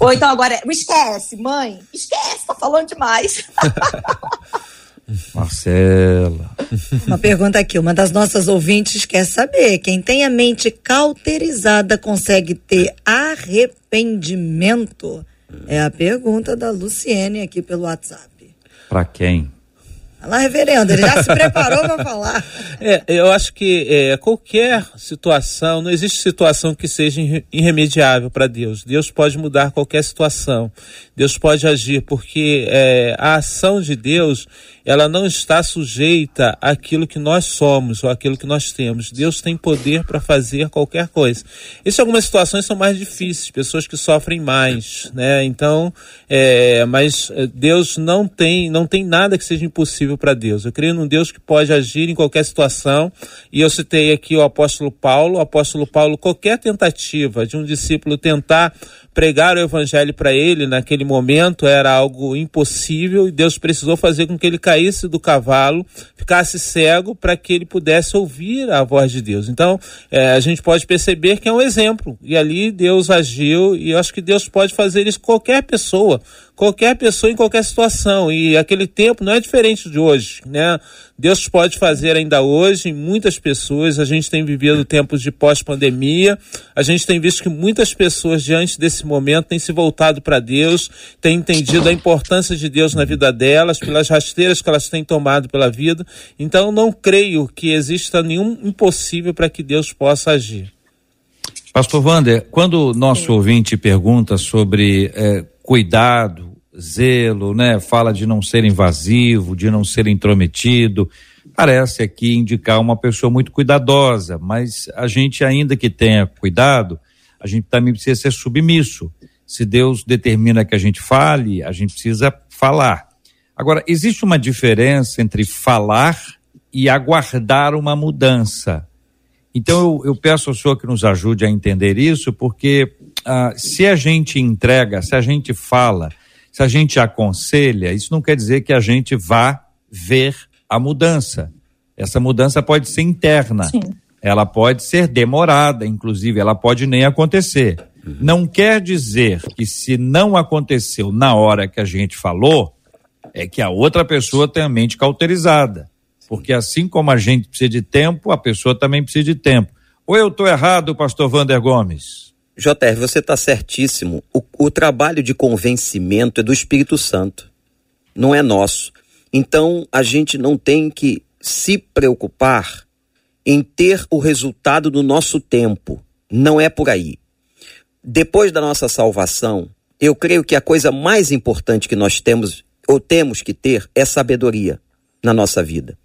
Ou então agora, esquece, mãe, esquece, tá falando demais. *laughs* Marcela. Uma pergunta aqui, uma das nossas ouvintes quer saber: quem tem a mente cauterizada consegue ter arrependimento? É a pergunta da Luciene aqui pelo WhatsApp. Para quem? Lá, reverendo, ele já se preparou para falar. *laughs* É, eu acho que é, qualquer situação, não existe situação que seja irremediável para Deus. Deus pode mudar qualquer situação. Deus pode agir, porque é, a ação de Deus ela não está sujeita àquilo que nós somos ou àquilo que nós temos. Deus tem poder para fazer qualquer coisa. Isso algumas situações são mais difíceis, pessoas que sofrem mais, né? Então, é, mas é, Deus não tem, não tem nada que seja impossível para Deus. Eu creio num Deus que pode agir em qualquer situação. E eu citei aqui o apóstolo Paulo. O apóstolo Paulo, qualquer tentativa de um discípulo tentar pregar o evangelho para ele naquele momento era algo impossível e Deus precisou fazer com que ele caísse do cavalo, ficasse cego para que ele pudesse ouvir a voz de Deus. Então, é, a gente pode perceber que é um exemplo e ali Deus agiu e eu acho que Deus pode fazer isso com qualquer pessoa qualquer pessoa em qualquer situação. E aquele tempo não é diferente de hoje, né? Deus pode fazer ainda hoje em muitas pessoas. A gente tem vivido tempos de pós-pandemia. A gente tem visto que muitas pessoas diante desse momento têm se voltado para Deus, têm entendido a importância de Deus na vida delas, pelas rasteiras que elas têm tomado pela vida. Então não creio que exista nenhum impossível para que Deus possa agir. Pastor Wander, quando o nosso ouvinte pergunta sobre é, cuidado, zelo, né? Fala de não ser invasivo, de não ser intrometido. Parece aqui indicar uma pessoa muito cuidadosa, mas a gente ainda que tenha cuidado, a gente também precisa ser submisso. Se Deus determina que a gente fale, a gente precisa falar. Agora, existe uma diferença entre falar e aguardar uma mudança. Então, eu, eu peço ao senhor que nos ajude a entender isso, porque ah, se a gente entrega, se a gente fala, se a gente aconselha, isso não quer dizer que a gente vá ver a mudança. Essa mudança pode ser interna. Sim. Ela pode ser demorada, inclusive, ela pode nem acontecer. Não quer dizer que se não aconteceu na hora que a gente falou, é que a outra pessoa tem a mente cauterizada. Porque assim como a gente precisa de tempo, a pessoa também precisa de tempo. Ou eu estou errado, pastor Vander Gomes? JR, você está certíssimo. O, o trabalho de convencimento é do Espírito Santo, não é nosso. Então, a gente não tem que se preocupar em ter o resultado do nosso tempo. Não é por aí. Depois da nossa salvação, eu creio que a coisa mais importante que nós temos ou temos que ter é sabedoria na nossa vida.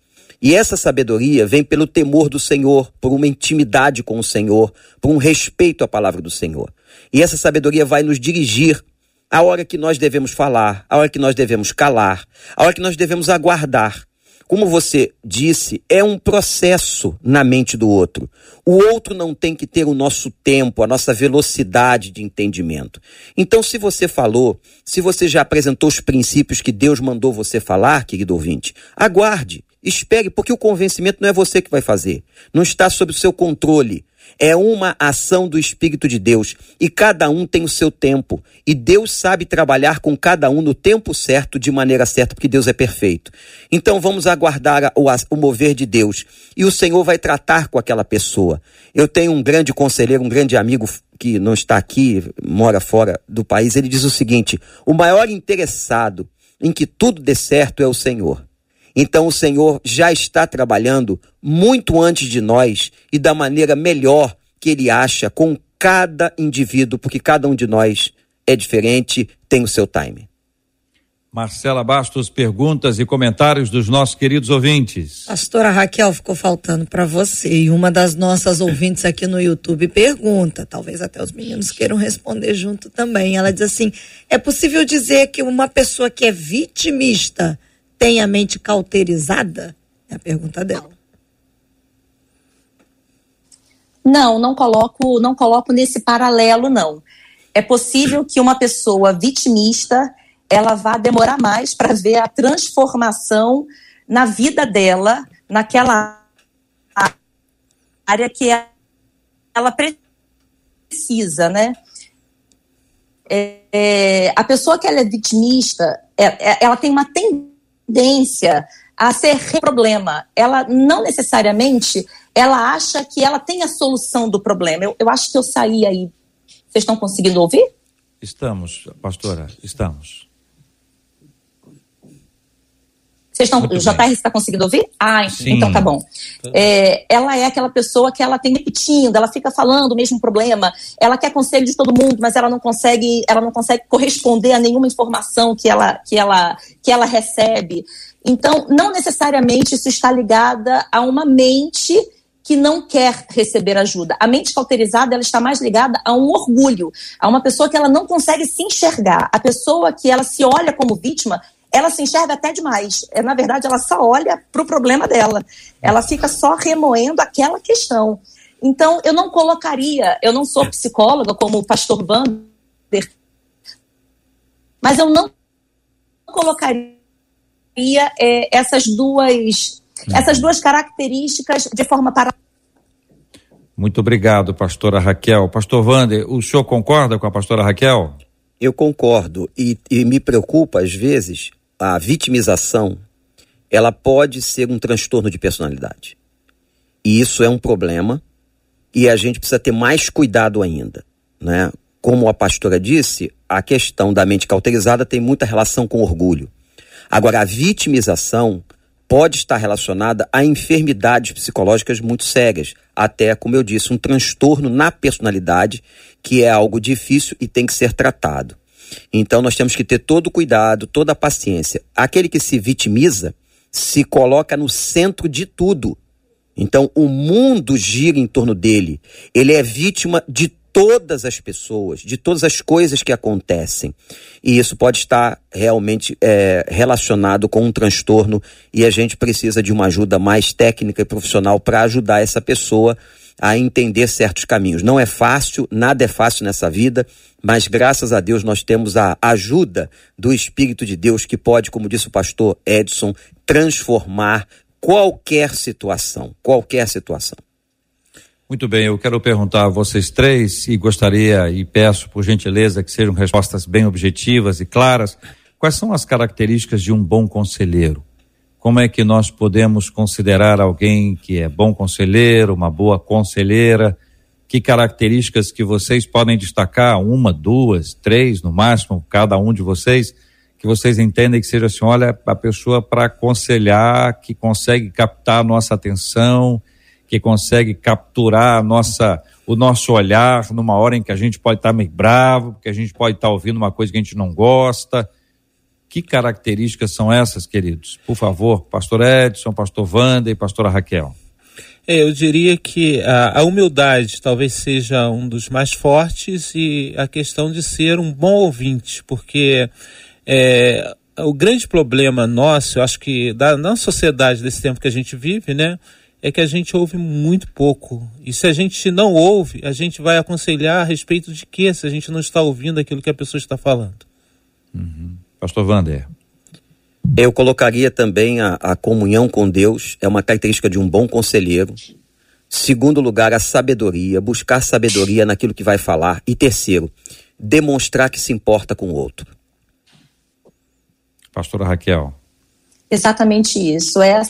E essa sabedoria vem pelo temor do Senhor, por uma intimidade com o Senhor, por um respeito à palavra do Senhor. E essa sabedoria vai nos dirigir a hora que nós devemos falar, a hora que nós devemos calar, a hora que nós devemos aguardar. Como você disse, é um processo na mente do outro. O outro não tem que ter o nosso tempo, a nossa velocidade de entendimento. Então, se você falou, se você já apresentou os princípios que Deus mandou você falar, querido ouvinte, aguarde. Espere, porque o convencimento não é você que vai fazer. Não está sob o seu controle. É uma ação do Espírito de Deus. E cada um tem o seu tempo. E Deus sabe trabalhar com cada um no tempo certo, de maneira certa, porque Deus é perfeito. Então vamos aguardar o, o mover de Deus. E o Senhor vai tratar com aquela pessoa. Eu tenho um grande conselheiro, um grande amigo que não está aqui, mora fora do país. Ele diz o seguinte: o maior interessado em que tudo dê certo é o Senhor. Então o Senhor já está trabalhando muito antes de nós e da maneira melhor que ele acha com cada indivíduo, porque cada um de nós é diferente, tem o seu time. Marcela Bastos, perguntas e comentários dos nossos queridos ouvintes. Pastora Raquel, ficou faltando para você. E uma das nossas *laughs* ouvintes aqui no YouTube pergunta, talvez até os meninos queiram responder junto também. Ela diz assim: é possível dizer que uma pessoa que é vitimista tem a mente cauterizada? É a pergunta dela. Não, não coloco, não coloco nesse paralelo, não. É possível que uma pessoa vitimista ela vá demorar mais para ver a transformação na vida dela, naquela área que ela precisa, né? É, é, a pessoa que ela é vitimista, é, é ela tem uma tendência a ser problema. Ela não necessariamente ela acha que ela tem a solução do problema. Eu, eu acho que eu saí aí. Vocês estão conseguindo ouvir? Estamos, pastora, estamos. Vocês estão, o JR está conseguindo ouvir? Ah, Sim. então tá bom. É, ela é aquela pessoa que ela tem repetindo, ela fica falando o mesmo problema, ela quer conselho de todo mundo, mas ela não consegue, ela não consegue corresponder a nenhuma informação que ela, que ela, que ela recebe. Então, não necessariamente isso está ligada a uma mente que não quer receber ajuda. A mente cauterizada ela está mais ligada a um orgulho, a uma pessoa que ela não consegue se enxergar. A pessoa que ela se olha como vítima, ela se enxerga até demais. É, na verdade, ela só olha para o problema dela. Ela fica só remoendo aquela questão. Então, eu não colocaria, eu não sou psicóloga como o pastor Vander, mas eu não colocaria é, essas duas essas duas características de forma paralela. Muito obrigado, pastora Raquel. Pastor Wander, o senhor concorda com a pastora Raquel? Eu concordo e, e me preocupa, às vezes, a vitimização, ela pode ser um transtorno de personalidade. E isso é um problema e a gente precisa ter mais cuidado ainda, né? Como a pastora disse, a questão da mente cauterizada tem muita relação com orgulho. Agora, a vitimização pode estar relacionada a enfermidades psicológicas muito sérias, até, como eu disse, um transtorno na personalidade, que é algo difícil e tem que ser tratado. Então nós temos que ter todo o cuidado, toda a paciência. Aquele que se vitimiza se coloca no centro de tudo. Então o mundo gira em torno dele. Ele é vítima de todas as pessoas, de todas as coisas que acontecem. E isso pode estar realmente é, relacionado com um transtorno e a gente precisa de uma ajuda mais técnica e profissional para ajudar essa pessoa a entender certos caminhos. Não é fácil, nada é fácil nessa vida, mas graças a Deus nós temos a ajuda do Espírito de Deus que pode, como disse o pastor Edson, transformar qualquer situação, qualquer situação. Muito bem, eu quero perguntar a vocês três e gostaria e peço por gentileza que sejam respostas bem objetivas e claras. Quais são as características de um bom conselheiro? Como é que nós podemos considerar alguém que é bom conselheiro, uma boa conselheira? Que características que vocês podem destacar? Uma, duas, três, no máximo, cada um de vocês, que vocês entendem que seja assim, olha, a pessoa para aconselhar, que consegue captar a nossa atenção, que consegue capturar nossa, o nosso olhar numa hora em que a gente pode estar meio bravo, que a gente pode estar ouvindo uma coisa que a gente não gosta. Que características são essas, queridos? Por favor, pastor Edson, pastor Wanda e pastora Raquel. É, eu diria que a, a, humildade talvez seja um dos mais fortes e a questão de ser um bom ouvinte, porque é, o grande problema nosso, eu acho que da, na sociedade desse tempo que a gente vive, né, é que a gente ouve muito pouco. E se a gente não ouve, a gente vai aconselhar a respeito de quê se a gente não está ouvindo aquilo que a pessoa está falando? Uhum. Pastor Wander. Eu colocaria também a, a comunhão com Deus, é uma característica de um bom conselheiro. Segundo lugar, a sabedoria, buscar sabedoria naquilo que vai falar. E terceiro, demonstrar que se importa com o outro. Pastora Raquel. Exatamente isso. É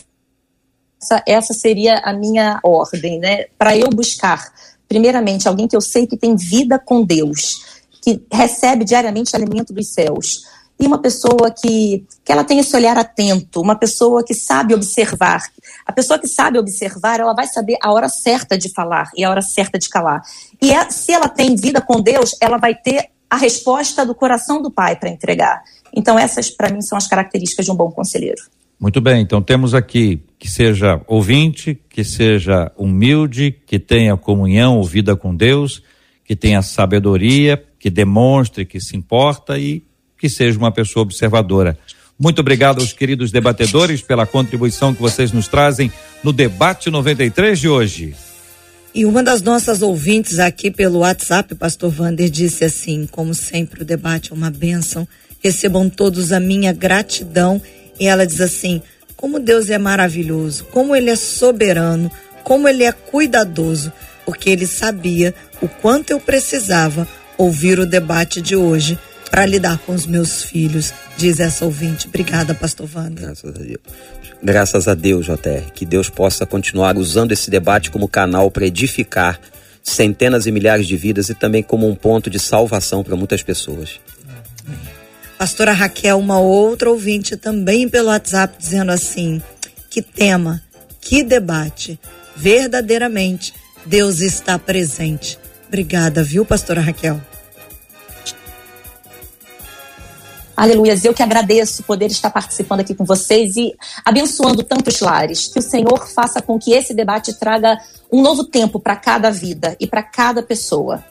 essa, essa seria a minha ordem, né? Para eu buscar, primeiramente, alguém que eu sei que tem vida com Deus, que recebe diariamente alimento dos céus. E uma pessoa que, que ela tem esse olhar atento, uma pessoa que sabe observar. A pessoa que sabe observar, ela vai saber a hora certa de falar e a hora certa de calar. E é, se ela tem vida com Deus, ela vai ter a resposta do coração do Pai para entregar. Então, essas, para mim, são as características de um bom conselheiro. Muito bem, então temos aqui que seja ouvinte, que seja humilde, que tenha comunhão vida com Deus, que tenha sabedoria, que demonstre que se importa e que seja uma pessoa observadora. Muito obrigado aos queridos debatedores pela contribuição que vocês nos trazem no debate 93 de hoje. E uma das nossas ouvintes aqui pelo WhatsApp, pastor Vander, disse assim: como sempre, o debate é uma bênção. Recebam todos a minha gratidão. E ela diz assim: como Deus é maravilhoso, como Ele é soberano, como Ele é cuidadoso, porque Ele sabia o quanto eu precisava ouvir o debate de hoje para lidar com os meus filhos, diz essa ouvinte. Obrigada, pastor Wanda. Graças a Deus. Graças a Deus, JR, que Deus possa continuar usando esse debate como canal para edificar centenas e milhares de vidas e também como um ponto de salvação para muitas pessoas. Pastora Raquel, uma outra ouvinte também pelo WhatsApp, dizendo assim: que tema, que debate. Verdadeiramente, Deus está presente. Obrigada, viu, pastora Raquel? Aleluias, eu que agradeço poder estar participando aqui com vocês e abençoando tantos lares. Que o Senhor faça com que esse debate traga um novo tempo para cada vida e para cada pessoa.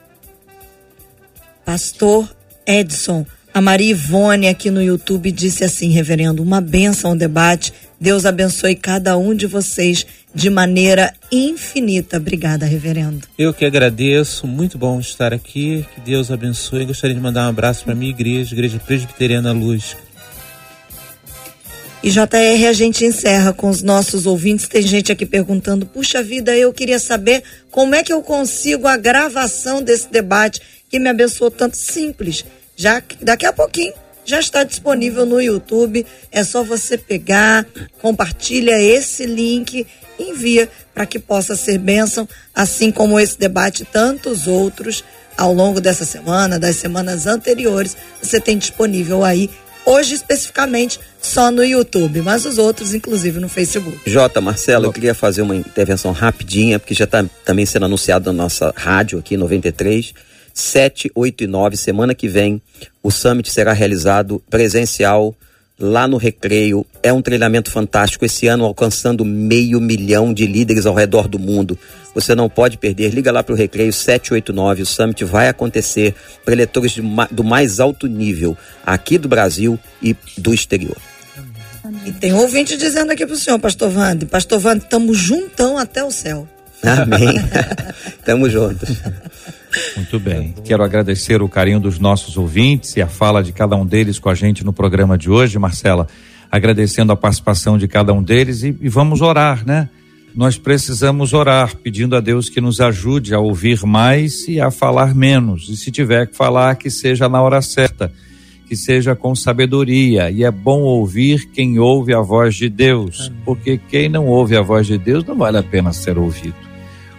Pastor Edson, a Maria Ivone aqui no YouTube disse assim, reverendo, uma benção ao debate. Deus abençoe cada um de vocês de maneira infinita. Obrigada, reverendo. Eu que agradeço, muito bom estar aqui. Que Deus abençoe. Gostaria de mandar um abraço para minha igreja, Igreja Presbiteriana Luz. E JR, a gente encerra com os nossos ouvintes. Tem gente aqui perguntando: puxa vida, eu queria saber como é que eu consigo a gravação desse debate que me abençoou tanto. Simples. Já daqui a pouquinho já está disponível no YouTube. É só você pegar, compartilha esse link envia para que possa ser bênção, assim como esse debate e tantos outros ao longo dessa semana, das semanas anteriores, você tem disponível aí hoje especificamente só no YouTube, mas os outros, inclusive, no Facebook. Jota, Marcelo, eu queria fazer uma intervenção rapidinha, porque já está também sendo anunciado na nossa rádio aqui, 93, 7, 8 e 9, semana que vem, o Summit será realizado presencial lá no Recreio. É um treinamento fantástico. Esse ano alcançando meio milhão de líderes ao redor do mundo. Você não pode perder. Liga lá para o Recreio 789. O Summit vai acontecer para eleitores do mais alto nível aqui do Brasil e do exterior. E tem ouvinte dizendo aqui para o senhor, Pastor Vande. Pastor Vande, estamos juntão até o céu. Amém. *laughs* Tamo juntos. Muito bem. Quero agradecer o carinho dos nossos ouvintes e a fala de cada um deles com a gente no programa de hoje, Marcela. Agradecendo a participação de cada um deles e, e vamos orar, né? Nós precisamos orar, pedindo a Deus que nos ajude a ouvir mais e a falar menos. E se tiver que falar, que seja na hora certa, que seja com sabedoria. E é bom ouvir quem ouve a voz de Deus, porque quem não ouve a voz de Deus não vale a pena ser ouvido.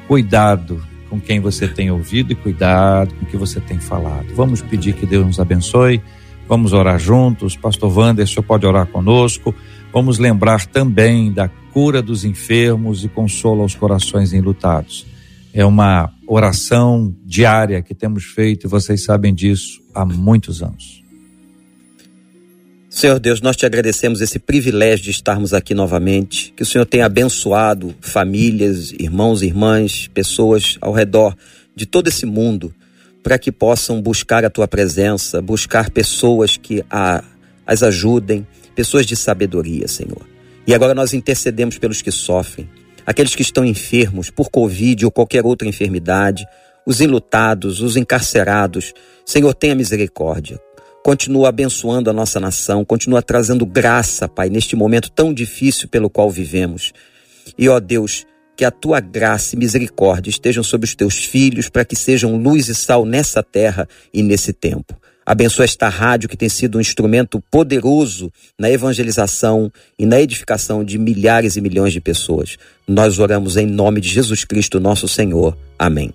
Cuidado com quem você tem ouvido e cuidado com o que você tem falado. Vamos pedir que Deus nos abençoe. Vamos orar juntos. Pastor Wander, o senhor pode orar conosco. Vamos lembrar também da cura dos enfermos e consolo aos corações enlutados. É uma oração diária que temos feito e vocês sabem disso há muitos anos. Senhor Deus, nós te agradecemos esse privilégio de estarmos aqui novamente. Que o Senhor tenha abençoado famílias, irmãos irmãs, pessoas ao redor de todo esse mundo, para que possam buscar a tua presença, buscar pessoas que a, as ajudem, pessoas de sabedoria, Senhor. E agora nós intercedemos pelos que sofrem, aqueles que estão enfermos por Covid ou qualquer outra enfermidade, os enlutados, os encarcerados. Senhor, tenha misericórdia continua abençoando a nossa nação, continua trazendo graça, Pai, neste momento tão difícil pelo qual vivemos. E, ó Deus, que a tua graça e misericórdia estejam sobre os teus filhos, para que sejam luz e sal nessa terra e nesse tempo. Abençoa esta rádio que tem sido um instrumento poderoso na evangelização e na edificação de milhares e milhões de pessoas. Nós oramos em nome de Jesus Cristo, nosso Senhor. Amém.